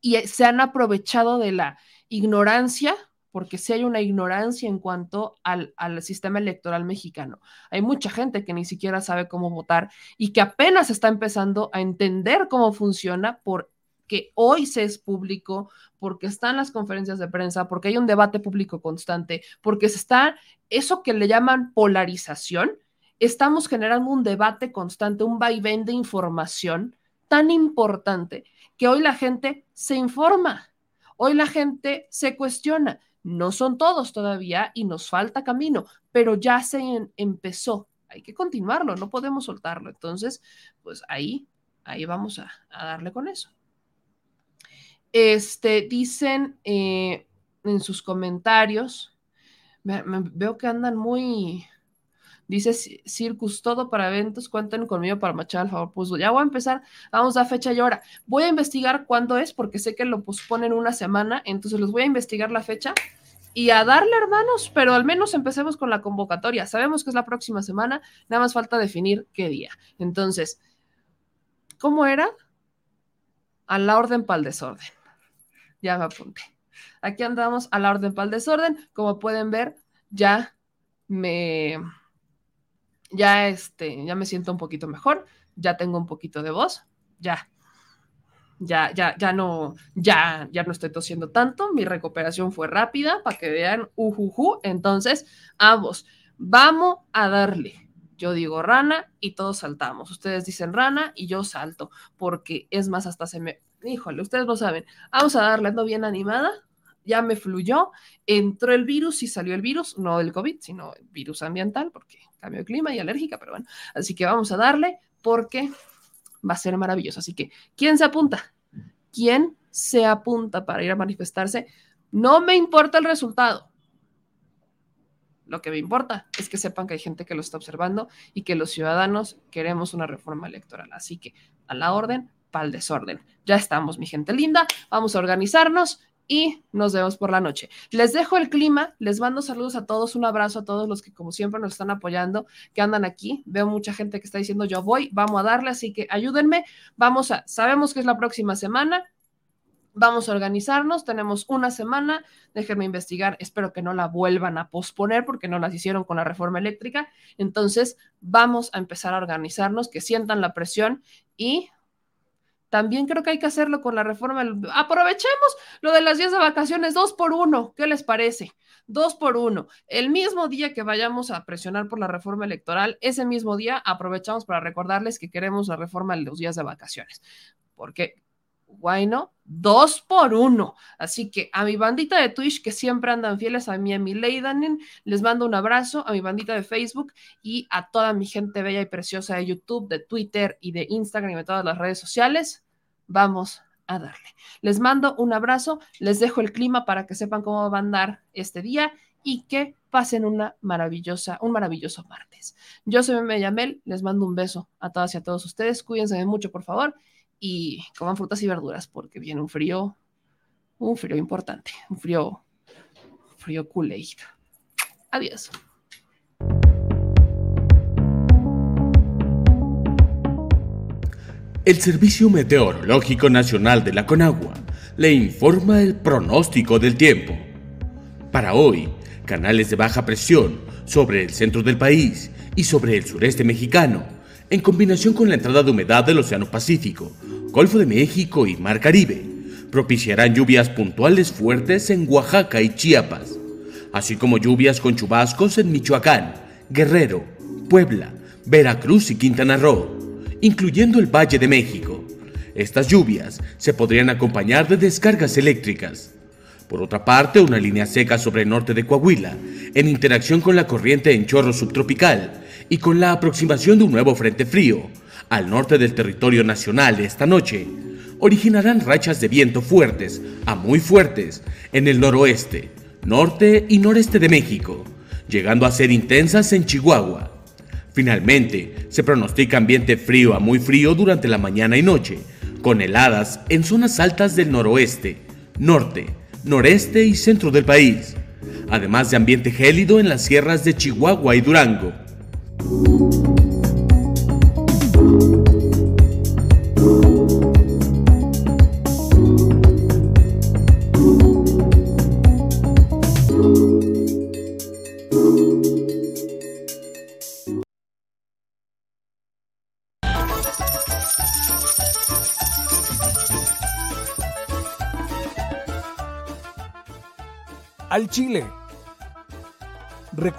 y se han aprovechado de la ignorancia, porque si hay una ignorancia en cuanto al, al, sistema electoral mexicano. Hay mucha gente que ni siquiera sabe cómo votar y que apenas está empezando a entender cómo funciona por que hoy se es público, porque están las conferencias de prensa, porque hay un debate público constante, porque se está, eso que le llaman polarización, estamos generando un debate constante, un vaivén de información tan importante que hoy la gente se informa, hoy la gente se cuestiona. No son todos todavía y nos falta camino, pero ya se empezó. Hay que continuarlo, no podemos soltarlo. Entonces, pues ahí, ahí vamos a darle con eso. Este, dicen eh, en sus comentarios, veo que andan muy, dice Circus, todo para eventos, cuenten conmigo para machar al favor. Pues ya voy a empezar, vamos a fecha y hora. Voy a investigar cuándo es, porque sé que lo posponen una semana, entonces les voy a investigar la fecha y a darle, hermanos, pero al menos empecemos con la convocatoria. Sabemos que es la próxima semana, nada más falta definir qué día. Entonces, ¿cómo era? A la orden para el desorden ya me apunté. Aquí andamos a la orden para el desorden. Como pueden ver, ya me, ya este, ya me siento un poquito mejor, ya tengo un poquito de voz, ya, ya, ya, ya no, ya, ya no estoy tosiendo tanto, mi recuperación fue rápida para que vean, ujuju, entonces, ambos, vamos a darle. Yo digo rana y todos saltamos. Ustedes dicen rana y yo salto, porque es más, hasta se me híjole, ustedes lo saben, vamos a darle, ando bien animada, ya me fluyó, entró el virus y salió el virus, no el COVID, sino el virus ambiental, porque cambio de clima y alérgica, pero bueno, así que vamos a darle porque va a ser maravilloso. Así que, ¿quién se apunta? ¿Quién se apunta para ir a manifestarse? No me importa el resultado. Lo que me importa es que sepan que hay gente que lo está observando y que los ciudadanos queremos una reforma electoral. Así que a la orden, para el desorden. Ya estamos, mi gente linda. Vamos a organizarnos y nos vemos por la noche. Les dejo el clima, les mando saludos a todos, un abrazo a todos los que como siempre nos están apoyando, que andan aquí. Veo mucha gente que está diciendo yo voy, vamos a darle, así que ayúdenme. Vamos a, sabemos que es la próxima semana. Vamos a organizarnos, tenemos una semana, déjenme investigar, espero que no la vuelvan a posponer porque no las hicieron con la reforma eléctrica. Entonces, vamos a empezar a organizarnos, que sientan la presión y también creo que hay que hacerlo con la reforma. Aprovechemos lo de las días de vacaciones, dos por uno. ¿Qué les parece? Dos por uno. El mismo día que vayamos a presionar por la reforma electoral, ese mismo día aprovechamos para recordarles que queremos la reforma de los días de vacaciones. Porque, bueno, dos por uno. Así que a mi bandita de Twitch, que siempre andan fieles a mí, a mi Leidanen, les mando un abrazo, a mi bandita de Facebook y a toda mi gente bella y preciosa de YouTube, de Twitter y de Instagram y de todas las redes sociales vamos a darle. Les mando un abrazo, les dejo el clima para que sepan cómo va a andar este día y que pasen una maravillosa, un maravilloso martes. Yo soy Meme les mando un beso a todas y a todos ustedes, cuídense mucho, por favor, y coman frutas y verduras porque viene un frío, un frío importante, un frío, frío kool Adiós. El Servicio Meteorológico Nacional de la Conagua le informa el pronóstico del tiempo. Para hoy, canales de baja presión sobre el centro del país y sobre el sureste mexicano, en combinación con la entrada de humedad del Océano Pacífico, Golfo de México y Mar Caribe, propiciarán lluvias puntuales fuertes en Oaxaca y Chiapas, así como lluvias con chubascos en Michoacán, Guerrero, Puebla, Veracruz y Quintana Roo incluyendo el Valle de México. Estas lluvias se podrían acompañar de descargas eléctricas. Por otra parte, una línea seca sobre el norte de Coahuila, en interacción con la corriente en chorro subtropical y con la aproximación de un nuevo frente frío al norte del territorio nacional esta noche, originarán rachas de viento fuertes a muy fuertes en el noroeste, norte y noreste de México, llegando a ser intensas en Chihuahua, Finalmente, se pronostica ambiente frío a muy frío durante la mañana y noche, con heladas en zonas altas del noroeste, norte, noreste y centro del país, además de ambiente gélido en las sierras de Chihuahua y Durango.